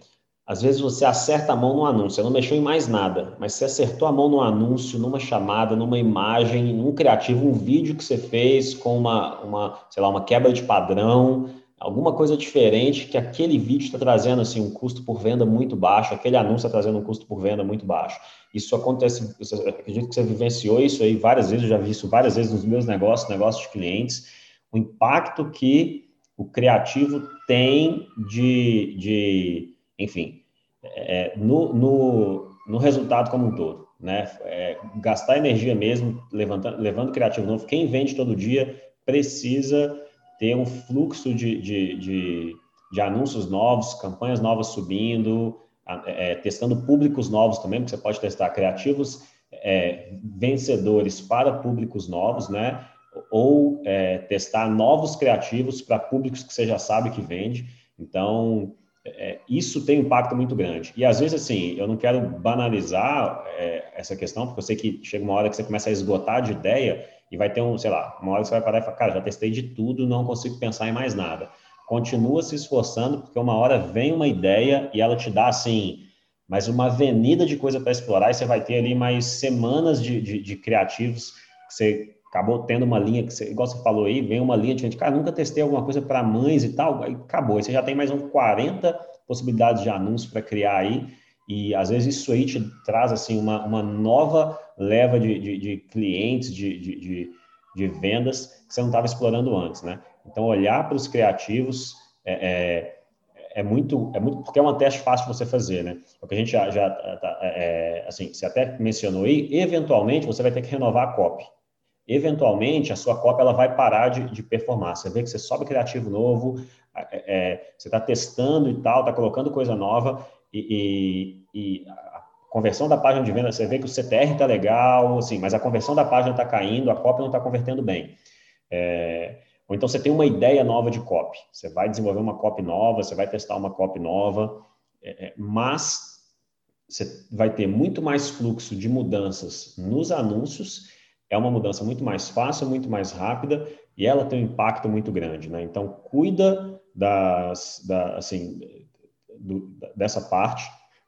às vezes você acerta a mão no anúncio, você não mexeu em mais nada, mas você acertou a mão no anúncio, numa chamada, numa imagem, num criativo, um vídeo que você fez com uma, uma sei lá, uma quebra de padrão, alguma coisa diferente que aquele vídeo está trazendo assim um custo por venda muito baixo, aquele anúncio está trazendo um custo por venda muito baixo. Isso acontece, acredito que você vivenciou isso aí várias vezes, eu já vi isso várias vezes nos meus negócios, negócios de clientes, o impacto que o criativo tem de, de enfim, é, no, no, no, resultado como um todo. Né? É, gastar energia mesmo, levantando, levando criativo novo. Quem vende todo dia precisa ter um fluxo de, de, de, de anúncios novos, campanhas novas subindo, é, testando públicos novos também, porque você pode testar criativos é, vencedores para públicos novos, né? Ou é, testar novos criativos para públicos que você já sabe que vende. Então, é, isso tem um impacto muito grande. E às vezes, assim, eu não quero banalizar é, essa questão, porque eu sei que chega uma hora que você começa a esgotar de ideia e vai ter um, sei lá, uma hora que você vai parar e falar, cara, já testei de tudo, não consigo pensar em mais nada. Continua se esforçando, porque uma hora vem uma ideia e ela te dá, assim, mais uma avenida de coisa para explorar e você vai ter ali mais semanas de, de, de criativos que você acabou tendo uma linha que você, igual você falou aí, vem uma linha de gente, cara, nunca testei alguma coisa para mães e tal, aí acabou. Você já tem mais uns 40 possibilidades de anúncios para criar aí, e às vezes isso aí te traz assim uma, uma nova leva de, de, de clientes, de, de, de, vendas que você não estava explorando antes, né? Então, olhar para os criativos é, é, é, muito, é muito, porque é um teste fácil de você fazer, né? O que a gente já, já tá, é, é, assim, você até mencionou aí, eventualmente você vai ter que renovar a copy eventualmente a sua cópia ela vai parar de, de performar. Você vê que você sobe criativo novo, é, é, você está testando e tal, está colocando coisa nova e, e, e, a conversão da página de venda, você vê que o CTR está legal, assim, mas a conversão da página está caindo, a cópia não está convertendo bem. É, ou então você tem uma ideia nova de copy, você vai desenvolver uma copy nova, você vai testar uma copy nova, é, é, mas você vai ter muito mais fluxo de mudanças nos anúncios é uma mudança muito mais fácil, muito mais rápida e ela tem um impacto muito grande, né? Então, cuida das, da, assim, do, dessa parte.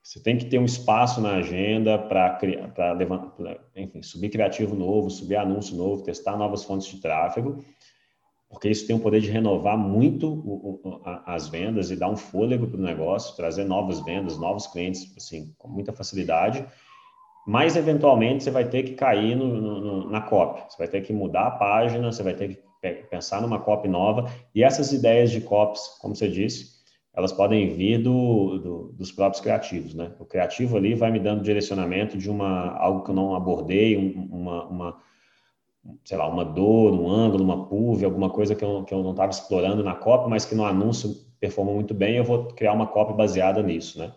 Você tem que ter um espaço na agenda para enfim, subir criativo novo, subir anúncio novo, testar novas fontes de tráfego, porque isso tem o poder de renovar muito o, o, as vendas e dar um fôlego para o negócio, trazer novas vendas, novos clientes, assim, com muita facilidade. Mas eventualmente você vai ter que cair no, no, na copy, você vai ter que mudar a página, você vai ter que pensar numa copy nova, e essas ideias de copies, como você disse, elas podem vir do, do, dos próprios criativos, né? O criativo ali vai me dando direcionamento de uma algo que eu não abordei, uma, uma sei lá, uma dor, um ângulo, uma pulve, alguma coisa que eu, que eu não estava explorando na copy, mas que no anúncio performou muito bem, eu vou criar uma copy baseada nisso, né?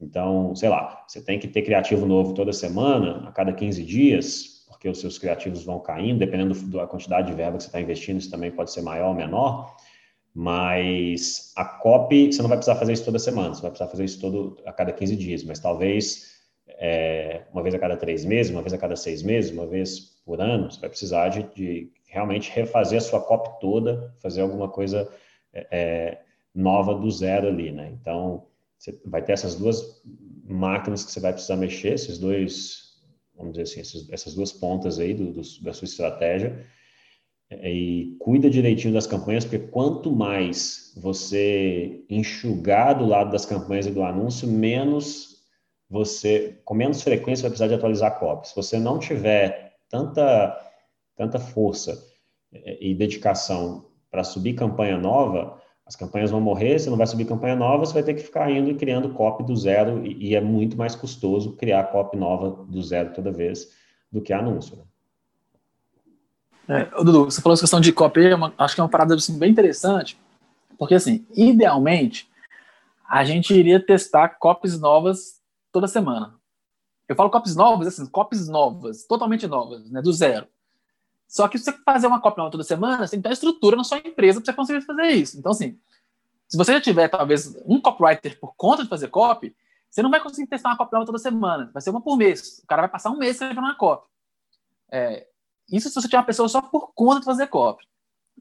Então, sei lá, você tem que ter criativo novo toda semana, a cada 15 dias, porque os seus criativos vão caindo, dependendo da quantidade de verba que você está investindo, isso também pode ser maior ou menor. Mas a copy, você não vai precisar fazer isso toda semana, você vai precisar fazer isso todo a cada 15 dias, mas talvez é, uma vez a cada três meses, uma vez a cada seis meses, uma vez por ano, você vai precisar de, de realmente refazer a sua copy toda, fazer alguma coisa é, é nova do zero ali, né? Então, você vai ter essas duas máquinas que você vai precisar mexer, esses dois, vamos dizer assim, essas, essas duas pontas aí do, do, da sua estratégia, e cuida direitinho das campanhas, porque quanto mais você enxugar do lado das campanhas e do anúncio, menos você, com menos frequência, vai precisar de atualizar copy. Se você não tiver tanta, tanta força eh, e dedicação para subir campanha nova, as campanhas vão morrer, você não vai subir campanha nova, você vai ter que ficar indo e criando copy do zero, e, e é muito mais custoso criar copy nova do zero toda vez do que anúncio. Né? É, Dudu, você falou essa questão de copy, é acho que é uma parada assim, bem interessante, porque assim, idealmente, a gente iria testar copies novas toda semana. Eu falo copies novas, assim, copies novas, totalmente novas, né, do zero. Só que se você fazer uma copy nova toda semana, você tem que ter estrutura na sua empresa para você conseguir fazer isso. Então, assim, se você já tiver, talvez, um copywriter por conta de fazer copy, você não vai conseguir testar uma copy nova toda semana. Vai ser uma por mês. O cara vai passar um mês escrevendo uma copy. É, isso se você tiver uma pessoa só por conta de fazer copy.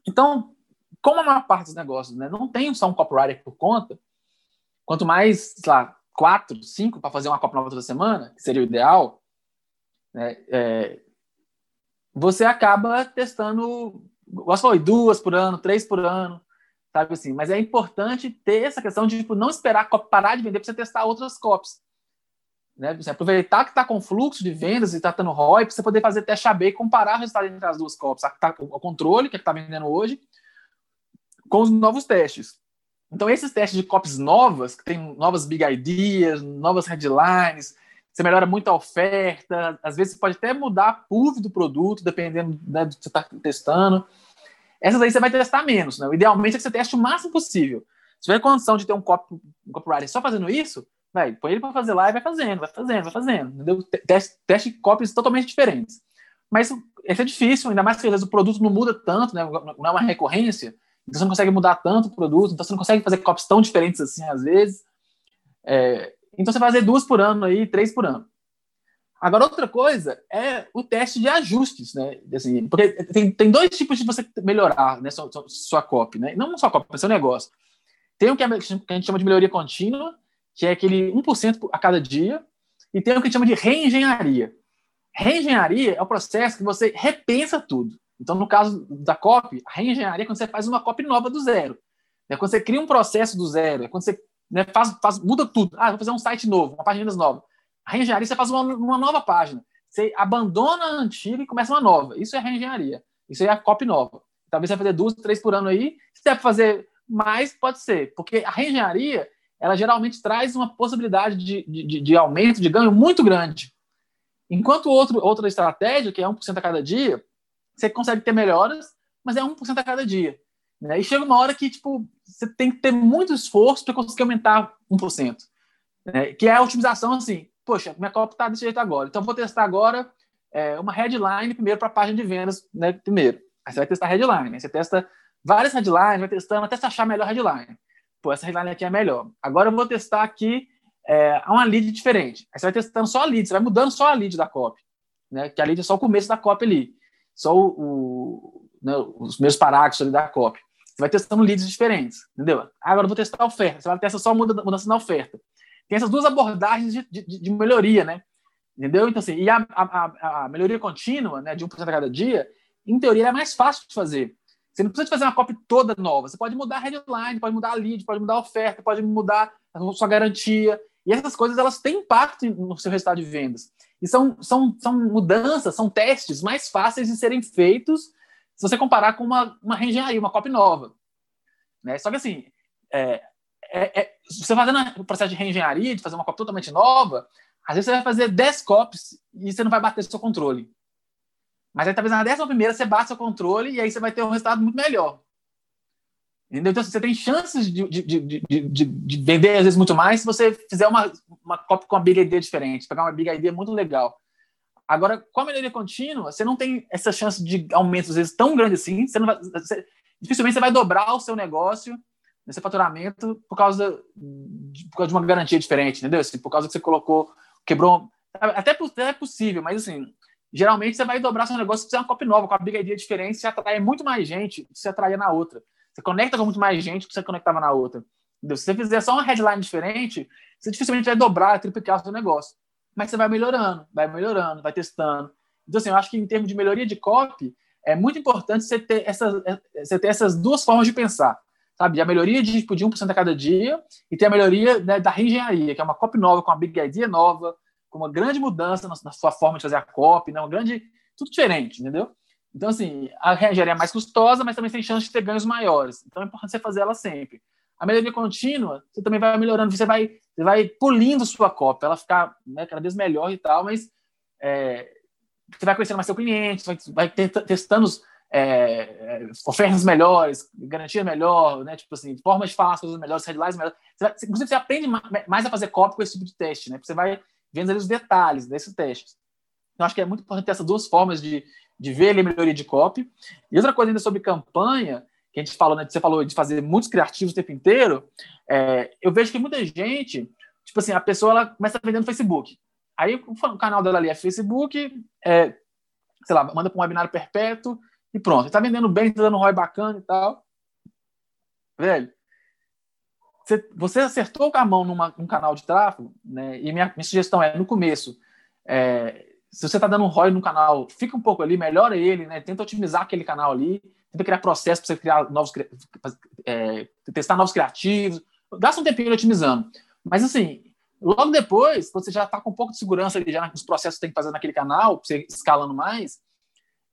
Então, como a maior parte dos negócios né, não tem só um copywriter por conta, quanto mais, sei lá, quatro, cinco para fazer uma copy nova toda semana, que seria o ideal, né, é, você acaba testando, gosto falou, duas por ano, três por ano, sabe assim. Mas é importante ter essa questão de tipo, não esperar parar de vender para você testar outras copies. Né? Você aproveitar que está com fluxo de vendas e está tendo ROI para você poder fazer teste AB e comparar o resultado entre as duas copies. Tá, o controle, que é está vendendo hoje, com os novos testes. Então, esses testes de copies novas, que tem novas big ideas, novas headlines, você melhora muito a oferta, às vezes você pode até mudar a PUV do produto, dependendo né, do que você está testando. Essas aí você vai testar menos, né? Idealmente é que você teste o máximo possível. Se tiver condição de ter um, copy, um copywriter só fazendo isso, vai, põe ele para fazer lá e vai fazendo, vai fazendo, vai fazendo. Entendeu? Teste, teste copies totalmente diferentes. Mas isso é difícil, ainda mais que às vezes o produto não muda tanto, né? não é uma recorrência, então você não consegue mudar tanto o produto, então você não consegue fazer copies tão diferentes assim às vezes. É, então você fazer duas por ano aí, três por ano. Agora, outra coisa é o teste de ajustes, né? Assim, porque tem, tem dois tipos de você melhorar né, sua, sua copy, né? Não só copy, mas seu negócio. Tem o que a gente chama de melhoria contínua, que é aquele 1% a cada dia, e tem o que a gente chama de reengenharia. Reengenharia é o processo que você repensa tudo. Então, no caso da copy, a reengenharia é quando você faz uma copy nova do zero. É quando você cria um processo do zero, é quando você né, faz, faz, muda tudo. Ah, vou fazer um site novo, uma página nova. A reengenharia você faz uma, uma nova página. Você abandona a antiga e começa uma nova. Isso é reengenharia. Isso é a copy nova. Talvez você vai fazer duas, três por ano aí. Se der para fazer mais, pode ser. Porque a reengenharia, ela geralmente traz uma possibilidade de, de, de aumento, de ganho muito grande. Enquanto outro, outra estratégia, que é 1% a cada dia, você consegue ter melhoras, mas é 1% a cada dia. Né? E chega uma hora que tipo, você tem que ter muito esforço para conseguir aumentar 1%. Né? Que é a otimização assim, poxa, minha copy está desse jeito agora, então vou testar agora é, uma headline primeiro para a página de vendas, né, primeiro. Aí você vai testar headline, aí você testa várias headlines, vai testando até você achar a melhor headline. Pô, essa headline aqui é melhor. Agora eu vou testar aqui é, uma lead diferente. Aí você vai testando só a lead, você vai mudando só a lead da copy. Né? Que a lead é só o começo da copy ali. Só o, o né, os meus parágrafos ali da copy. Você vai testando leads diferentes, entendeu? Agora eu vou testar a oferta. Você vai testar só mudança na oferta. Tem essas duas abordagens de, de, de melhoria, né? Entendeu? Então, assim, e a, a, a melhoria contínua, né, de 1% a cada dia, em teoria, é mais fácil de fazer. Você não precisa fazer uma copy toda nova. Você pode mudar a headline, pode mudar a lead, pode mudar a oferta, pode mudar a sua garantia. E essas coisas, elas têm impacto no seu resultado de vendas. E são, são, são mudanças, são testes mais fáceis de serem feitos se você comparar com uma, uma reengenharia, uma copy nova. Né? Só que assim, é, é, é, você fazendo o processo de reengenharia, de fazer uma copy totalmente nova, às vezes você vai fazer 10 copies e você não vai bater seu controle. Mas aí talvez na décima primeira você bate seu controle e aí você vai ter um resultado muito melhor. Entendeu? Então você tem chances de, de, de, de, de vender às vezes muito mais se você fizer uma, uma copy com uma big idea diferente, pegar uma big idea muito legal. Agora, com a melhoria contínua, você não tem essa chance de aumento, às vezes, tão grande assim. Você não vai, você, dificilmente você vai dobrar o seu negócio, nesse faturamento, por causa de, por causa de uma garantia diferente, entendeu? Assim, por causa que você colocou, quebrou. Até, até é possível, mas assim, geralmente você vai dobrar seu negócio se fizer uma copy nova, com a idea diferente, você atrai muito mais gente se atrair na outra. Você conecta com muito mais gente que você conectava na outra. Entendeu? Se você fizer só uma headline diferente, você dificilmente vai dobrar, triplicar o seu negócio. Mas você vai melhorando, vai melhorando, vai testando. Então, assim, eu acho que em termos de melhoria de copy, é muito importante você ter essas, você ter essas duas formas de pensar. Sabe? A melhoria de, tipo, de 1% a cada dia e ter a melhoria né, da reengenharia, que é uma copy nova, com uma big idea nova, com uma grande mudança na, sua forma de fazer a copy, né, uma grande... Tudo diferente, entendeu? Então, assim, a reengenharia é mais custosa, mas também tem chance de ter ganhos maiores. Então, é importante você fazer ela sempre. A melhoria contínua, você também vai melhorando, você vai, você vai polindo sua cópia, ela ficar né, cada vez melhor e tal, mas é, você vai conhecendo mais seu cliente, vai, vai testando é, é, ofertas melhores, garantia melhor, né? Tipo assim, formas de falar as coisas melhores, headlines melhores. Você vai, inclusive, você aprende mais a fazer cópia com esse tipo de teste, né? Você vai vendo ali os detalhes desses testes. Então, acho que é muito importante ter essas duas formas de, de ver a melhoria de copy. E outra coisa ainda sobre campanha, que a gente falou, né, você falou de fazer muitos criativos o tempo inteiro, é, eu vejo que muita gente, tipo assim, a pessoa ela começa vendendo no Facebook. Aí o canal dela ali é Facebook, é, sei lá, manda para um webinário perpétuo e pronto. Está vendendo bem, está dando ROI bacana e tal. Velho, você, você acertou com a mão numa, num canal de tráfego, né? E minha, minha sugestão é, no começo, é, se você está dando um ROI no canal, fica um pouco ali, melhora ele, né? Tenta otimizar aquele canal ali, tenta criar processo para você criar novos, é, testar novos criativos, gasta um tempinho otimizando. Mas assim, logo depois, quando você já está com um pouco de segurança ali, já nos processos que tem que fazer naquele canal, você escalando mais,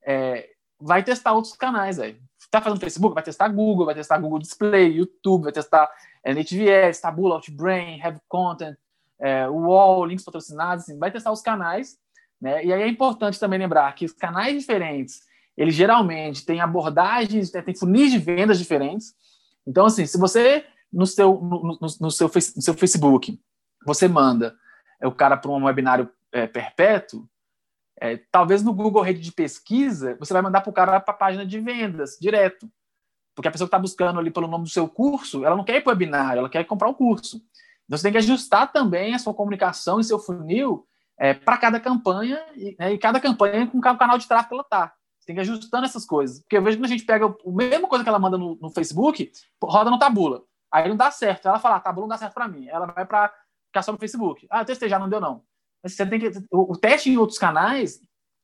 é, vai testar outros canais aí. Está fazendo Facebook, vai testar Google, vai testar Google Display, YouTube, vai testar é, Native Ads, Taboola, Outbrain, Have Content, é, Wall, links patrocinados, assim, vai testar os canais né? E aí é importante também lembrar que os canais diferentes, eles geralmente têm abordagens, né, têm funis de vendas diferentes. Então, assim, se você no seu, no, no, no seu, no seu Facebook, você manda é, o cara para um webinário é, perpétuo, é, talvez no Google Rede de Pesquisa, você vai mandar para o cara para a página de vendas, direto. Porque a pessoa que está buscando ali pelo nome do seu curso, ela não quer ir para o webinário, ela quer comprar o curso. Então, você tem que ajustar também a sua comunicação e seu funil é, para cada campanha, e, né, e, cada campanha com o canal de tráfego que ela está. Você tem que ir ajustando essas coisas. Porque eu vejo que a gente pega a mesma coisa que ela manda no, no Facebook, roda no Tabula. Aí não dá certo. Ela fala, ah, Tabula não dá certo para mim. Ela vai para ficar só no Facebook. Ah, eu testei já, não deu não. Você tem que o, o teste em outros canais,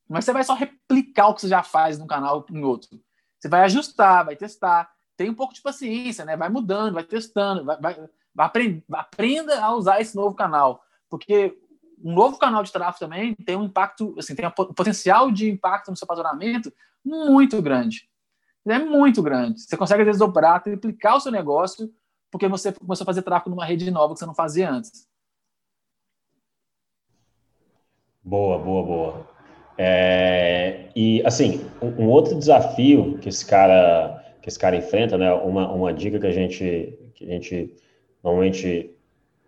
mas você vai só replicar o que você já faz num canal em outro. Você vai ajustar, vai testar. Tem um pouco de paciência, né? Vai mudando, vai testando, vai, vai, vai aprend, aprenda a usar esse novo canal. Porque um novo canal de tráfego também tem um impacto, assim, tem um potencial de impacto no seu faturamento muito grande. É muito grande. Você consegue desdobrar, triplicar o seu negócio porque você começou a fazer tráfego numa rede nova que você não fazia antes. Boa, boa, boa. É, e assim, um, um, outro desafio que esse cara que esse cara enfrenta, né? Uma, uma dica que a gente que a gente normalmente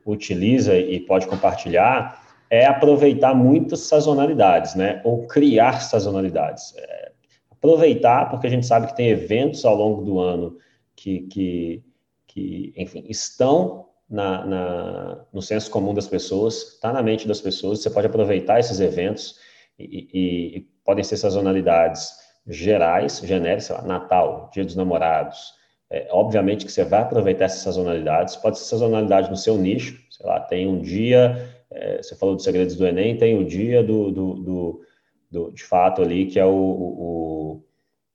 utiliza e pode compartilhar é aproveitar muitas sazonalidades, né? Ou criar sazonalidades. É, aproveitar, porque a gente sabe que tem eventos ao longo do ano que, que, que enfim, estão na, na, no senso comum das pessoas, está na mente das pessoas. Você pode aproveitar esses eventos e, e, e podem ser sazonalidades gerais, genéricas, lá, Natal, Dia dos Namorados. É, obviamente que você vai aproveitar essas sazonalidades. Pode ser sazonalidade no seu nicho, sei lá, tem um dia é, você falou dos segredos do Enem, tem o dia do, do, do, do de fato ali, que é o, o,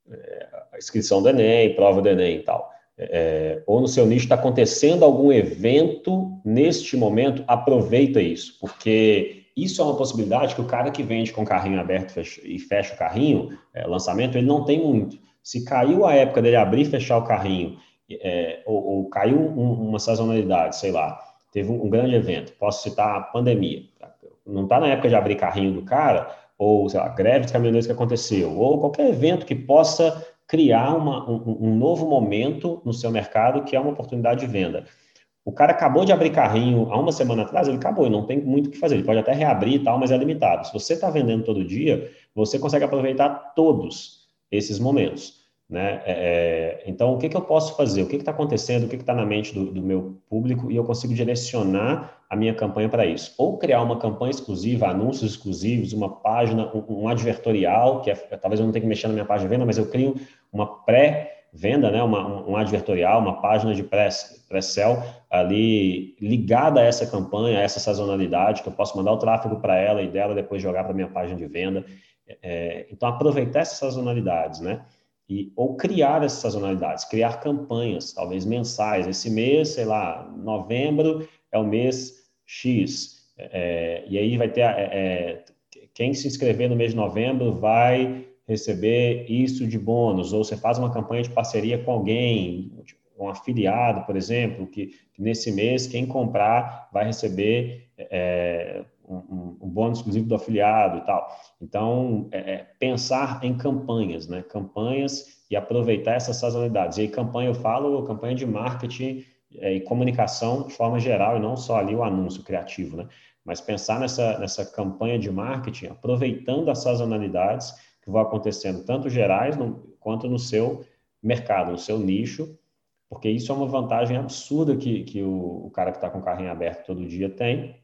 é, a inscrição do Enem, prova do Enem e tal. É, ou no seu nicho está acontecendo algum evento neste momento, aproveita isso, porque isso é uma possibilidade que o cara que vende com carrinho aberto e fecha o carrinho, é, lançamento, ele não tem muito. Se caiu a época dele abrir e fechar o carrinho, é, ou, ou, caiu um, uma sazonalidade, sei lá, teve um, um grande evento, posso citar a pandemia. Não está na época de abrir carrinho do cara, ou, sei lá, greve de caminhoneiros que aconteceu, ou qualquer evento que possa criar uma, um, um, novo momento no seu mercado que é uma oportunidade de venda. O cara acabou de abrir carrinho há uma semana atrás, ele acabou, não tem muito o que fazer, ele pode até reabrir e tal, mas é limitado. Se você está vendendo todo dia, você consegue aproveitar todos esses momentos. Né? É, é, então, o que, que eu posso fazer? O que está acontecendo? O que está na mente do, do, meu público? E eu consigo direcionar a minha campanha para isso. Ou criar uma campanha exclusiva, anúncios exclusivos, uma página, um, um advertorial, que é, talvez eu não tenha que mexer na minha página de venda, mas eu crio uma pré venda, né, uma, um advertorial, uma página de pré-sell ali ligada a essa campanha, a essa sazonalidade, que eu posso mandar o tráfego para ela e dela depois jogar para minha página de venda. É, então, aproveitar essas sazonalidades, né? E, ou criar essas sazonalidades, criar campanhas, talvez mensais. Esse mês, sei lá, novembro é o mês X. É, e aí vai ter, é, é quem se inscrever no mês de novembro vai receber isso de bônus, ou você faz uma campanha de parceria com alguém, tipo, um afiliado, por exemplo, que, que nesse mês quem comprar vai receber é, um, um, bônus exclusivo do afiliado e tal. Então, é, é, pensar em campanhas, né? Campanhas e aproveitar essas sazonalidades. E aí, campanha, eu falo campanha de marketing é, e comunicação de forma geral, e não só ali o anúncio criativo, né? Mas pensar nessa, nessa campanha de marketing, aproveitando as sazonalidades que vão acontecendo, tanto gerais no, quanto no seu mercado, no seu nicho, porque isso é uma vantagem absurda que, que o, o cara que está com o carrinho aberto todo dia tem,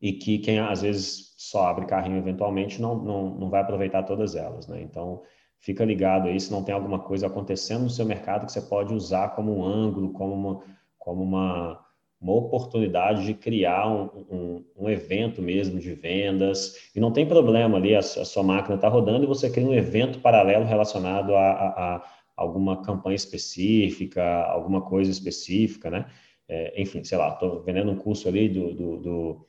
e que quem às vezes só abre carrinho eventualmente não, não, não vai aproveitar todas elas, né? Então, fica ligado aí se não tem alguma coisa acontecendo no seu mercado que você pode usar como um ângulo, como uma, como uma, uma oportunidade de criar um, um, um evento mesmo de vendas. E não tem problema ali, a, a sua máquina está rodando e você cria um evento paralelo relacionado a, a, a alguma campanha específica, alguma coisa específica, né? É, enfim, sei lá, estou vendendo um curso ali do, do, do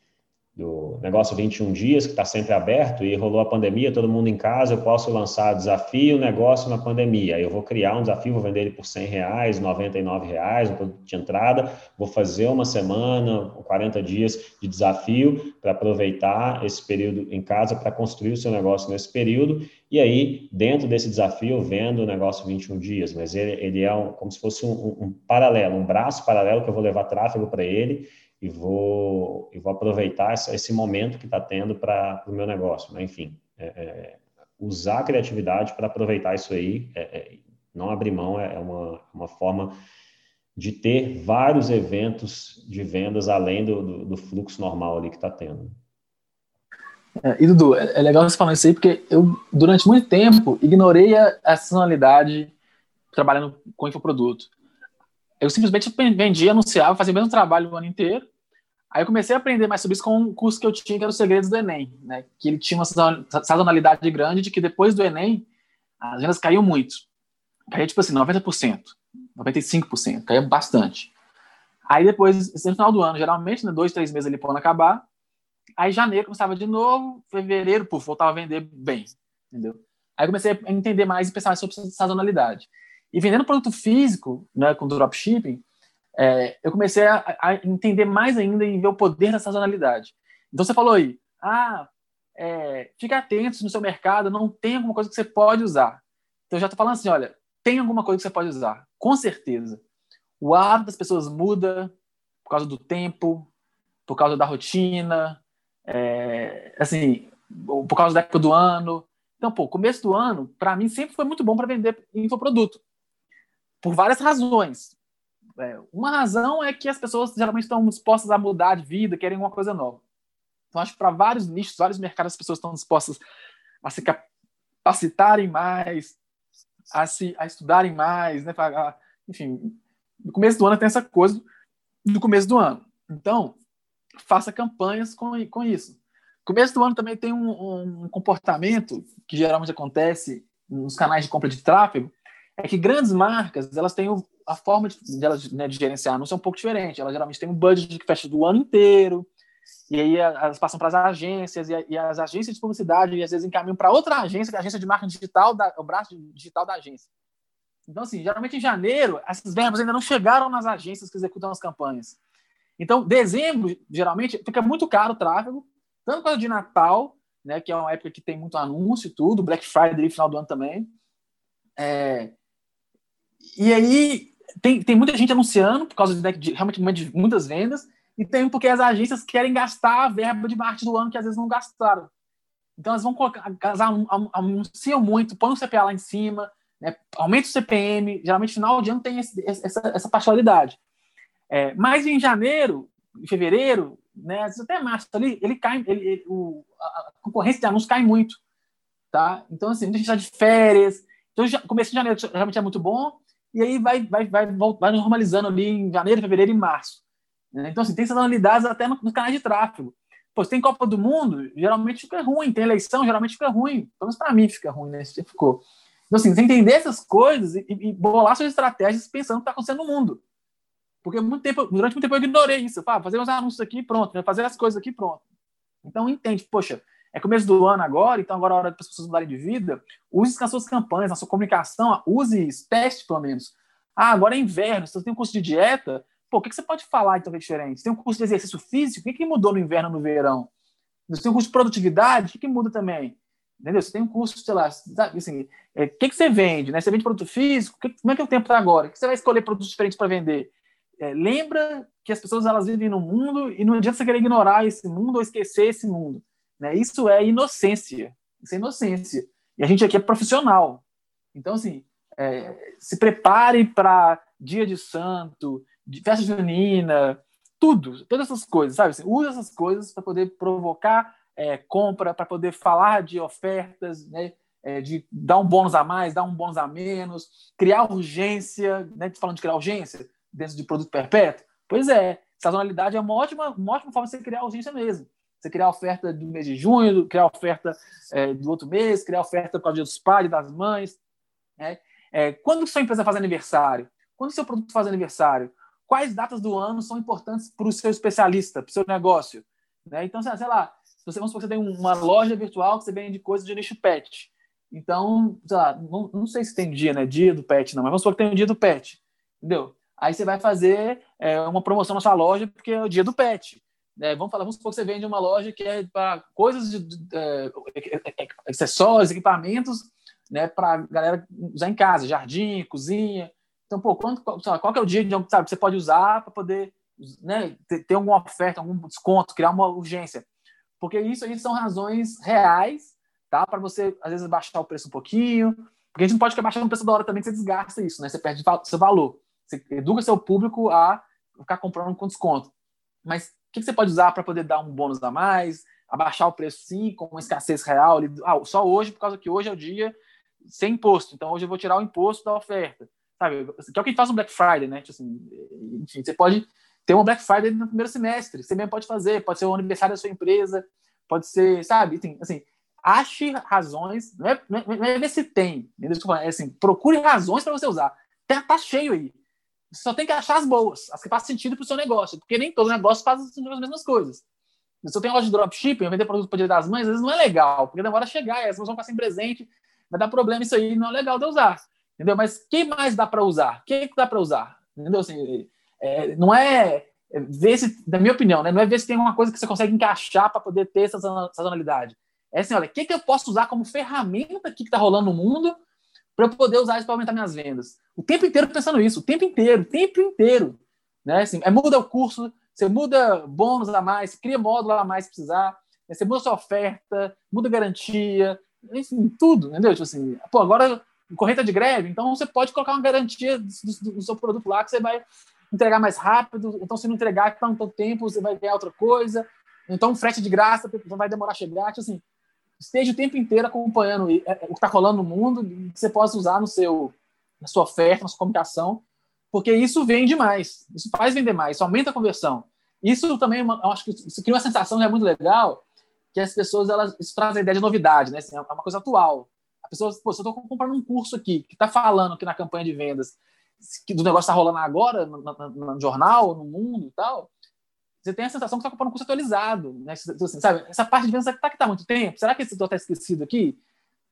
do negócio 21 dias, que está sempre aberto, e rolou a pandemia, todo mundo em casa, eu posso lançar desafio, negócio na pandemia. Eu vou criar um desafio, vou vender ele por 100 reais, 99 reais, um produto de entrada, vou fazer uma semana, 40 dias de desafio para aproveitar esse período em casa para construir o seu negócio nesse período. E aí, dentro desse desafio, vendo o negócio 21 dias, mas ele, ele é um, como se fosse um, um paralelo, um braço paralelo que eu vou levar tráfego para ele e vou, e vou aproveitar esse momento que está tendo para o meu negócio. Né? Enfim, é, é, usar a criatividade para aproveitar isso aí, é, é não abrir mão, é, é uma, uma forma de ter vários eventos de vendas além do, do, do fluxo normal ali que está tendo. É, e Dudu, é, legal você falar isso aí, porque eu, durante muito tempo, ignorei a, a sazonalidade trabalhando com infoproduto. Eu simplesmente vendia, anunciava, fazia o mesmo trabalho o ano inteiro. Aí eu comecei a aprender mais sobre isso com um curso que eu tinha, que era os Segredos do Enem, né? Que ele tinha uma sazonalidade grande de que depois do Enem, as vendas caíam muito. Caía tipo assim, 90%, 95%, caía bastante. Aí depois, no final do ano, geralmente, né, dois, três meses ali para acabar, aí janeiro começava de novo, fevereiro, puf, voltava a vender bem, entendeu? Aí comecei a entender mais e pensar mais sobre sazonalidade. E vendendo produto físico, né, com dropshipping, é, eu comecei a, a, entender mais ainda e ver o poder da sazonalidade. Então você falou aí, ah, é, fique atento no seu mercado não tem alguma coisa que você pode usar. Então eu já estou falando assim, olha, tem alguma coisa que você pode usar, com certeza. O hábito das pessoas muda por causa do tempo, por causa da rotina, é, assim, por causa da época do ano. Então, pô, começo do ano, para mim, sempre foi muito bom para vender infoproduto por várias razões. É, uma razão é que as pessoas geralmente estão dispostas a mudar de vida, querem uma coisa nova. Então, acho que para vários nichos, vários mercados, as pessoas estão dispostas a se capacitarem mais, a, se, a estudarem mais, né? A, enfim, no começo do ano tem essa coisa do começo do ano. Então, faça campanhas com, com isso. Começo do ano também tem um, um comportamento que geralmente acontece nos canais de compra de tráfego, é que grandes marcas elas têm o, a forma de, de, elas, né, de gerenciar anúncio é um pouco diferente. Elas geralmente têm um budget que fecha do ano inteiro, e aí elas passam para as agências, e, e, as agências de publicidade, e às vezes encaminham para outra agência, que é a agência de marketing digital, da, o braço digital da agência. Então, assim, geralmente em janeiro, essas verbas ainda não chegaram nas agências que executam as campanhas. Então, dezembro, geralmente, fica muito caro o tráfego, tanto causa de Natal, né, que é uma época que tem muito anúncio e tudo, Black Friday, final do ano também. É, e aí tem, tem muita gente anunciando por causa de, de realmente de muitas vendas, e tem porque as agências querem gastar a verba de marketing do ano que às vezes não gastaram. Então elas vão colocar, anunciam muito, põem o CPA lá em cima, né, aumenta o CPM, geralmente final de ano tem esse, essa, essa parcialidade. É, mas em janeiro, em fevereiro, né, às vezes até março ali, ele cai, ele, ele, o, a concorrência de anúncios cai muito. Tá? Então, assim, muita gente está de férias. Então, começo de janeiro realmente é muito bom, e aí vai, vai, vai, vai normalizando ali em janeiro, fevereiro e março. Né? Então, assim, tem sazonalidades até nos no canais de tráfego. Pô, se tem Copa do Mundo, geralmente fica ruim. Tem eleição, geralmente fica ruim. Pelo menos para mim fica ruim, né? Ficou. Então, assim, você entender essas coisas e, e bolar suas estratégias pensando o que está acontecendo no mundo. Porque muito tempo, durante muito tempo eu ignorei isso. Eu falava, fazer uns anúncios aqui pronto, fazer as coisas aqui pronto. Então, entende, poxa, é começo do ano agora, então agora é hora para as pessoas mudarem de vida. Use isso nas suas campanhas, na sua comunicação, use isso, teste pelo menos. Ah, agora é inverno, você tem um curso de dieta, pô, o que, você pode falar então que é diferente? Você tem um curso de exercício físico, o que, que mudou no inverno no verão? Você tem um curso de produtividade, o que, que muda também? Entendeu? Você tem um curso, sei lá, assim, é, o que, que você vende? Né? Você vende produto físico? Que, como é que é o tempo está agora? O que você vai escolher produtos diferentes para vender? É, lembra que as pessoas elas vivem no mundo e não adianta você querer ignorar esse mundo ou esquecer esse mundo. Né? Isso é inocência. Isso é inocência. E a gente aqui é profissional. Então, assim, é, se prepare para dia de santo, de festa junina, tudo, todas essas coisas, sabe? Assim, use essas coisas para poder provocar é, compra, para poder falar de ofertas, né? É, de dar um bônus a mais, dar um bônus a menos, criar urgência, né? falando de criar urgência dentro de produto perpétuo. Pois é, sazonalidade é uma ótima, uma ótima forma de você criar urgência mesmo. Você criar oferta do mês de junho, criar oferta é, do outro mês, criar oferta para o dia dos pais, das mães. Né? É, quando sua empresa faz aniversário? Quando seu produto faz aniversário? Quais datas do ano são importantes para o seu especialista, para o seu negócio? Né? Então, sei lá, você, vamos supor que você tem uma loja virtual que você vende coisas de nicho pet. Então, sei lá, não, não, sei se tem dia, né? Dia do pet, não, mas vamos supor que tem o dia do pet. Entendeu? Aí você vai fazer é, uma promoção na sua loja porque é o dia do pet. É, vamos falar, vamos supor que você vende uma loja que é para coisas de, de, de, é, acessórios, equipamentos, né, para galera usar em casa, jardim, cozinha. Então, pô, quanto, qual que é o dia de, sabe, você pode usar para poder né, ter, ter, alguma oferta, algum desconto, criar uma urgência? Porque isso aí são razões reais, tá? Para você, às vezes, baixar o preço um pouquinho. Porque a gente não pode ficar baixando o preço da hora também, que você desgasta isso, né? Você perde seu valor. Você educa seu público a ficar comprando com desconto. Mas que, que você pode usar para poder dar um bônus a mais, abaixar o preço sim, com uma escassez real. Ah, só hoje, por causa que hoje é o dia sem imposto. Então hoje eu vou tirar o imposto da oferta. Sabe? Que é o que faz um Black Friday, né? Tipo assim, enfim, você pode ter um Black Friday no primeiro semestre. Você mesmo pode fazer, pode ser o aniversário da sua empresa, pode ser, sabe? Assim, ache razões, não é, não é, não é ver se tem, é assim, procure razões para você usar. Tá, tá cheio aí. Só tem que achar as boas, as que fazem sentido para o seu negócio, porque nem todo negócio faz as mesmas coisas. Se eu tenho loja de dropshipping, eu vender produto para o dia das mães, às vezes não é legal, porque demora a chegar, e as vão ficar sem presente, vai dar problema isso aí, não é legal de usar. Entendeu? Mas que mais dá para usar? O que, que dá para usar? Entendeu? Assim, é, não é, é ver se, na minha opinião, né, não é ver se tem uma coisa que você consegue encaixar para poder ter essa sazonalidade. É assim, olha, o que, que eu posso usar como ferramenta aqui que está rolando no mundo para eu poder usar isso para aumentar minhas vendas. O tempo inteiro pensando isso, o tempo inteiro, o tempo inteiro. Né? Assim, é, muda o curso, você muda bônus a mais, cria módulo a mais se precisar, né? você muda sua oferta, muda garantia, enfim, tudo, entendeu? Tipo assim, pô, agora correta de greve, então você pode colocar uma garantia do, do, seu produto lá que você vai entregar mais rápido, então se não entregar tanto tempo, você vai ganhar outra coisa, então frete de graça, vai demorar a chegar, tipo assim, esteja o tempo inteiro acompanhando é, é, o que está rolando no mundo, que você possa usar no seu, na sua oferta, na sua comunicação, porque isso vende mais, isso faz vender mais, isso aumenta a conversão. Isso também, eu acho que isso cria uma sensação que é muito legal, que as pessoas elas isso traz a ideia de novidade, né? Assim, é uma coisa atual. A pessoa, pô, se eu estou comprando um curso aqui que está falando aqui na campanha de vendas que do negócio está rolando agora no, no, no, jornal, no mundo e tal, você tem a sensação que está comprando um curso atualizado. Né? Sabe? Essa parte de vendas está que está muito tempo. Será que esse setor está esquecido aqui?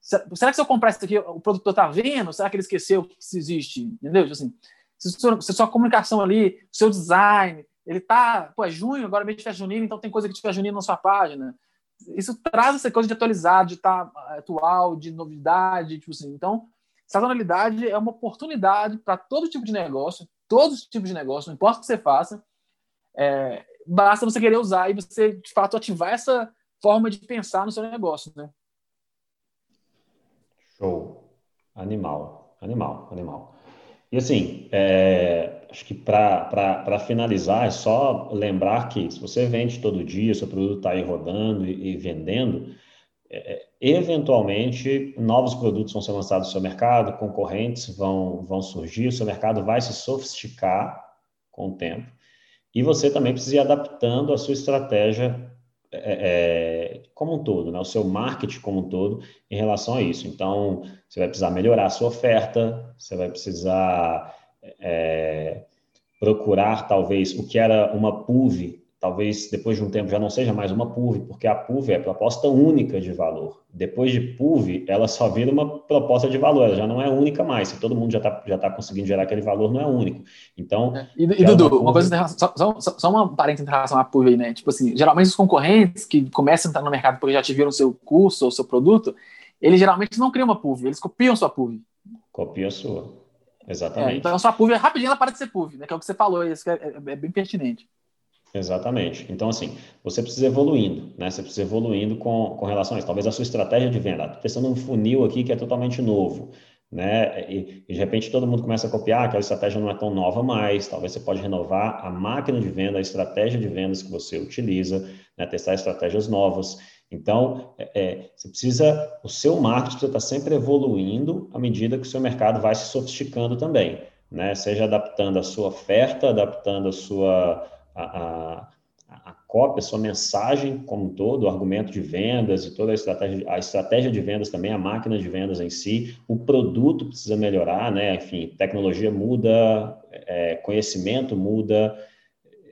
Será que se eu comprar isso aqui, o produtor está vendo? Será que ele esqueceu que isso existe? Entendeu? Tipo assim, se, sua, se sua comunicação ali, o seu design, ele está, pô, é junho, agora é mês de junina, então tem coisa que tiver junina na sua página. Isso traz essa coisa de atualizado, de estar tá atual, de novidade, tipo assim. Então, sazonalidade é uma oportunidade para todo tipo de negócio, todos os tipos de negócio, não importa o que você faça, é, basta você querer usar e você, de fato, ativar essa forma de pensar no seu negócio, né? Show. Animal, animal, animal. E assim, é, acho que para finalizar, é só lembrar que se você vende todo dia, seu produto está aí rodando e, e vendendo, é, eventualmente, novos produtos vão ser lançados no seu mercado, concorrentes vão, vão surgir, o seu mercado vai se sofisticar com o tempo, e você também precisa ir adaptando a sua estratégia é, é, como um todo, né? o seu marketing como um todo em relação a isso. Então, você vai precisar melhorar a sua oferta, você vai precisar é, procurar, talvez, o que era uma PUV talvez depois de um tempo já não seja mais uma PUV, porque a PUV é a proposta única de valor. Depois de PUV, ela só vira uma proposta de valor, ela já não é única mais. Se todo mundo já está já tá conseguindo gerar aquele valor, não é único. Então. É. E, e Dudu, uma, uma coisa, só, só, só, uma parênteses em relação à PUV aí, né? Tipo assim, geralmente os concorrentes que começam a entrar no mercado porque já tiveram o seu curso ou seu produto, eles geralmente não criam uma PUV, eles copiam sua PUV. Copia a sua. Exatamente. É, então a sua PUV, rapidinho ela para de ser PUV, né? Que é o que você falou, isso é, é, é bem pertinente. Exatamente. Então, assim, você precisa evoluindo, né? Você precisa evoluindo com, com relação a isso. Talvez a sua estratégia de venda. Estou testando um funil aqui que é totalmente novo, né? E, e, de repente todo mundo começa a copiar, aquela estratégia não é tão nova mais. Talvez você pode renovar a máquina de venda, a estratégia de vendas que você utiliza, né? testar estratégias novas. Então, é, é, você precisa, o seu marketing precisa estar sempre evoluindo à medida que o seu mercado vai se sofisticando também, né? Seja adaptando a sua oferta, adaptando a sua a, a, cópia, a sua mensagem como um todo, o argumento de vendas e toda a estratégia, a estratégia de vendas também, a máquina de vendas em si, o produto precisa melhorar, né? Enfim, tecnologia muda, é, conhecimento muda,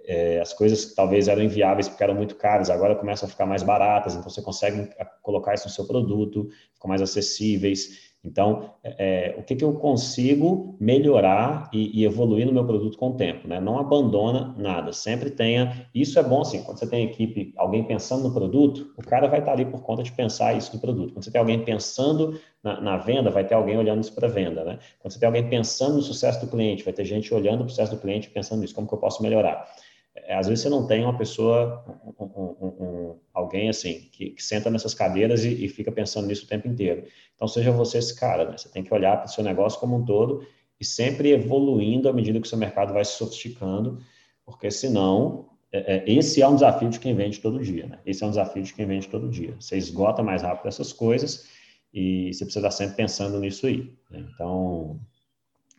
é, as coisas que talvez eram inviáveis porque eram muito caras, agora começam a ficar mais baratas, então você consegue colocar isso no seu produto, ficam mais acessíveis. Então, é, o que, que eu consigo melhorar e, e, evoluir no meu produto com o tempo, né? Não abandona nada, sempre tenha. Isso é bom assim, quando você tem equipe, alguém pensando no produto, o cara vai estar ali por conta de pensar isso no produto. Quando você tem alguém pensando na, na venda, vai ter alguém olhando isso para venda, né? Quando você tem alguém pensando no sucesso do cliente, vai ter gente olhando o sucesso do cliente pensando nisso, como que eu posso melhorar. É, às vezes você não tem uma pessoa, um, um, um, alguém assim, que, que, senta nessas cadeiras e, e, fica pensando nisso o tempo inteiro. Então, seja você esse cara, né? Você tem que olhar para o seu negócio como um todo e sempre evoluindo à medida que o seu mercado vai se sofisticando, porque senão, é, é, esse é um desafio de quem vende todo dia, né? Esse é um desafio de quem vende todo dia. Você esgota mais rápido essas coisas e você precisa estar sempre pensando nisso aí. Né? Então,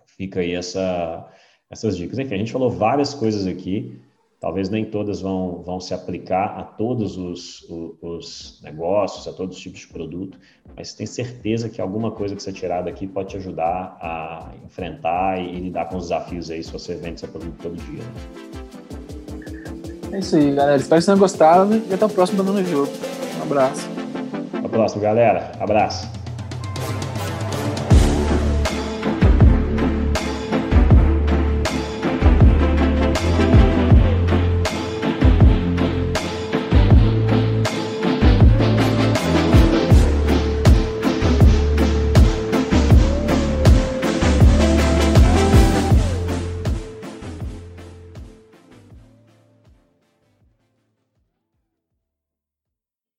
fica aí essa, essas dicas. Enfim, a gente falou várias coisas aqui. Talvez nem todas vão, vão se aplicar a todos os, os, os, negócios, a todos os tipos de produto, mas tem certeza que alguma coisa que você tirar daqui pode te ajudar a enfrentar e, e lidar com os desafios aí se você vende seu produto todo dia. Né? É isso aí, galera. Espero que vocês tenham gostado e até o próximo Dando no Jogo. Um abraço. Até o próximo, galera. Abraço.